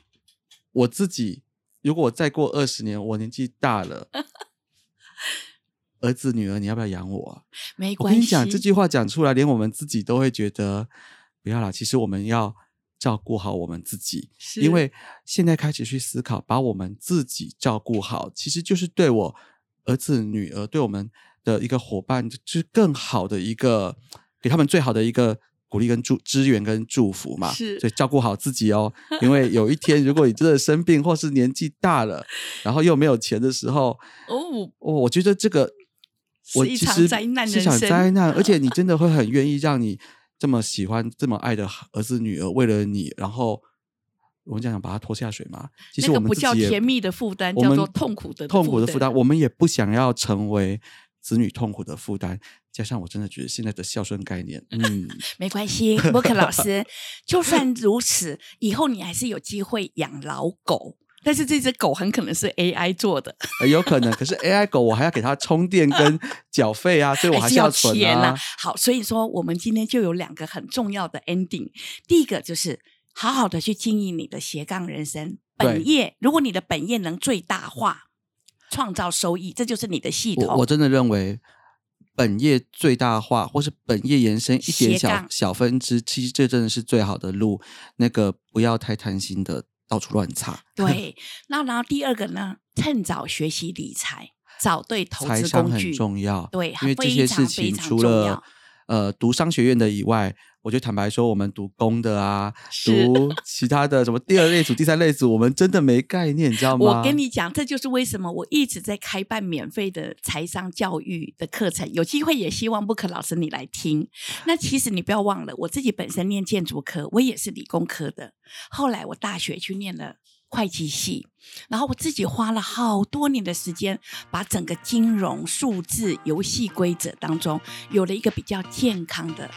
我自己，如果我再过二十年，我年纪大了，儿子女儿，你要不要养我啊？没关系。我跟你讲，这句话讲出来，连我们自己都会觉得不要啦。其实我们要照顾好我们自己，因为现在开始去思考，把我们自己照顾好，其实就是对我儿子女儿，对我们的一个伙伴，就是更好的一个，给他们最好的一个鼓励跟祝支援跟祝福嘛。是所以照顾好自己哦，因为有一天如果你真的生病或是年纪大了，然后又没有钱的时候，哦，哦，我觉得这个我是一场其实灾难是场灾难，而且你真的会很愿意让你这么喜欢、这么爱的儿子女儿，为了你，然后我们讲想把他拖下水嘛。其实我那个不叫甜蜜的负担，叫做痛苦的痛苦的负担。我们也不想要成为子女痛苦的负担。加上我真的觉得现在的孝顺概念，嗯，没关系，波克老师，就算如此，以后你还是有机会养老狗，但是这只狗很可能是 AI 做的，呃有可能。可是 AI 狗我还要给它充电跟 缴费啊，所以我还是要存钱啊。好，所以说我们今天就有两个很重要的 ending。第一个就是好好的去经营你的斜杠人生本对业，如果你的本业能最大化，创造收益，这就是你的系统。我我真的认为，本业最大化，或是本业延伸一点小小分支，其实这真的是最好的路。那个不要太贪心的到处乱插，对，那然后第二个呢，趁早学习理财，找对投资工具。重要。对因为这些事情除了呃读商学院的以外，我就坦白说，我们读公的啊，读其他的什么第二类组、第三类组，我们真的没概念，你知道吗？我跟你讲，这就是为什么我一直在开办免费的财商教育的课程，有机会也希望布克老师你来听。那其实你不要忘了，我自己本身念建筑科，我也是理工科的。后来我大学去念了会计系，然后我自己花了好多年的时间，把整个金融、数字、游戏规则当中有了一个比较健康的。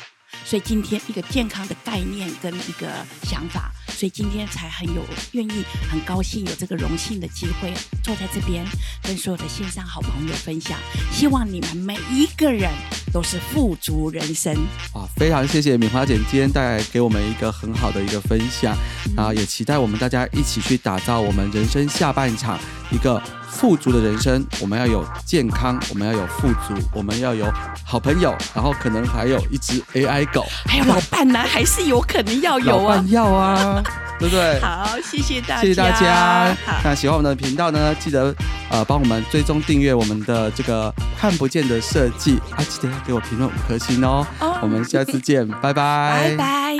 所以今天一个健康的概念跟一个想法，所以今天才很有愿意、很高兴有这个荣幸的机会坐在这边，跟所有的线上好朋友分享。希望你们每一个人都是富足人生。啊，非常谢谢敏华姐今天带来给我们一个很好的一个分享，啊，也期待我们大家一起去打造我们人生下半场一个富足的人生。我们要有健康，我们要有富足，我们要有好朋友，然后可能还有一只 AI 狗，还有老伴呢，还是有可能要有啊。要啊，对不对？好，谢谢大家，谢谢大家。那喜欢我们的频道呢，记得呃帮我们追踪订阅我们的这个看不见的设计啊，记得要给我评论五颗星哦。哦我们下次见，拜拜。拜拜。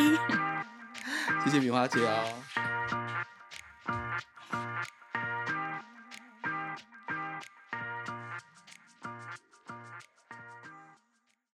谢谢米花姐哦。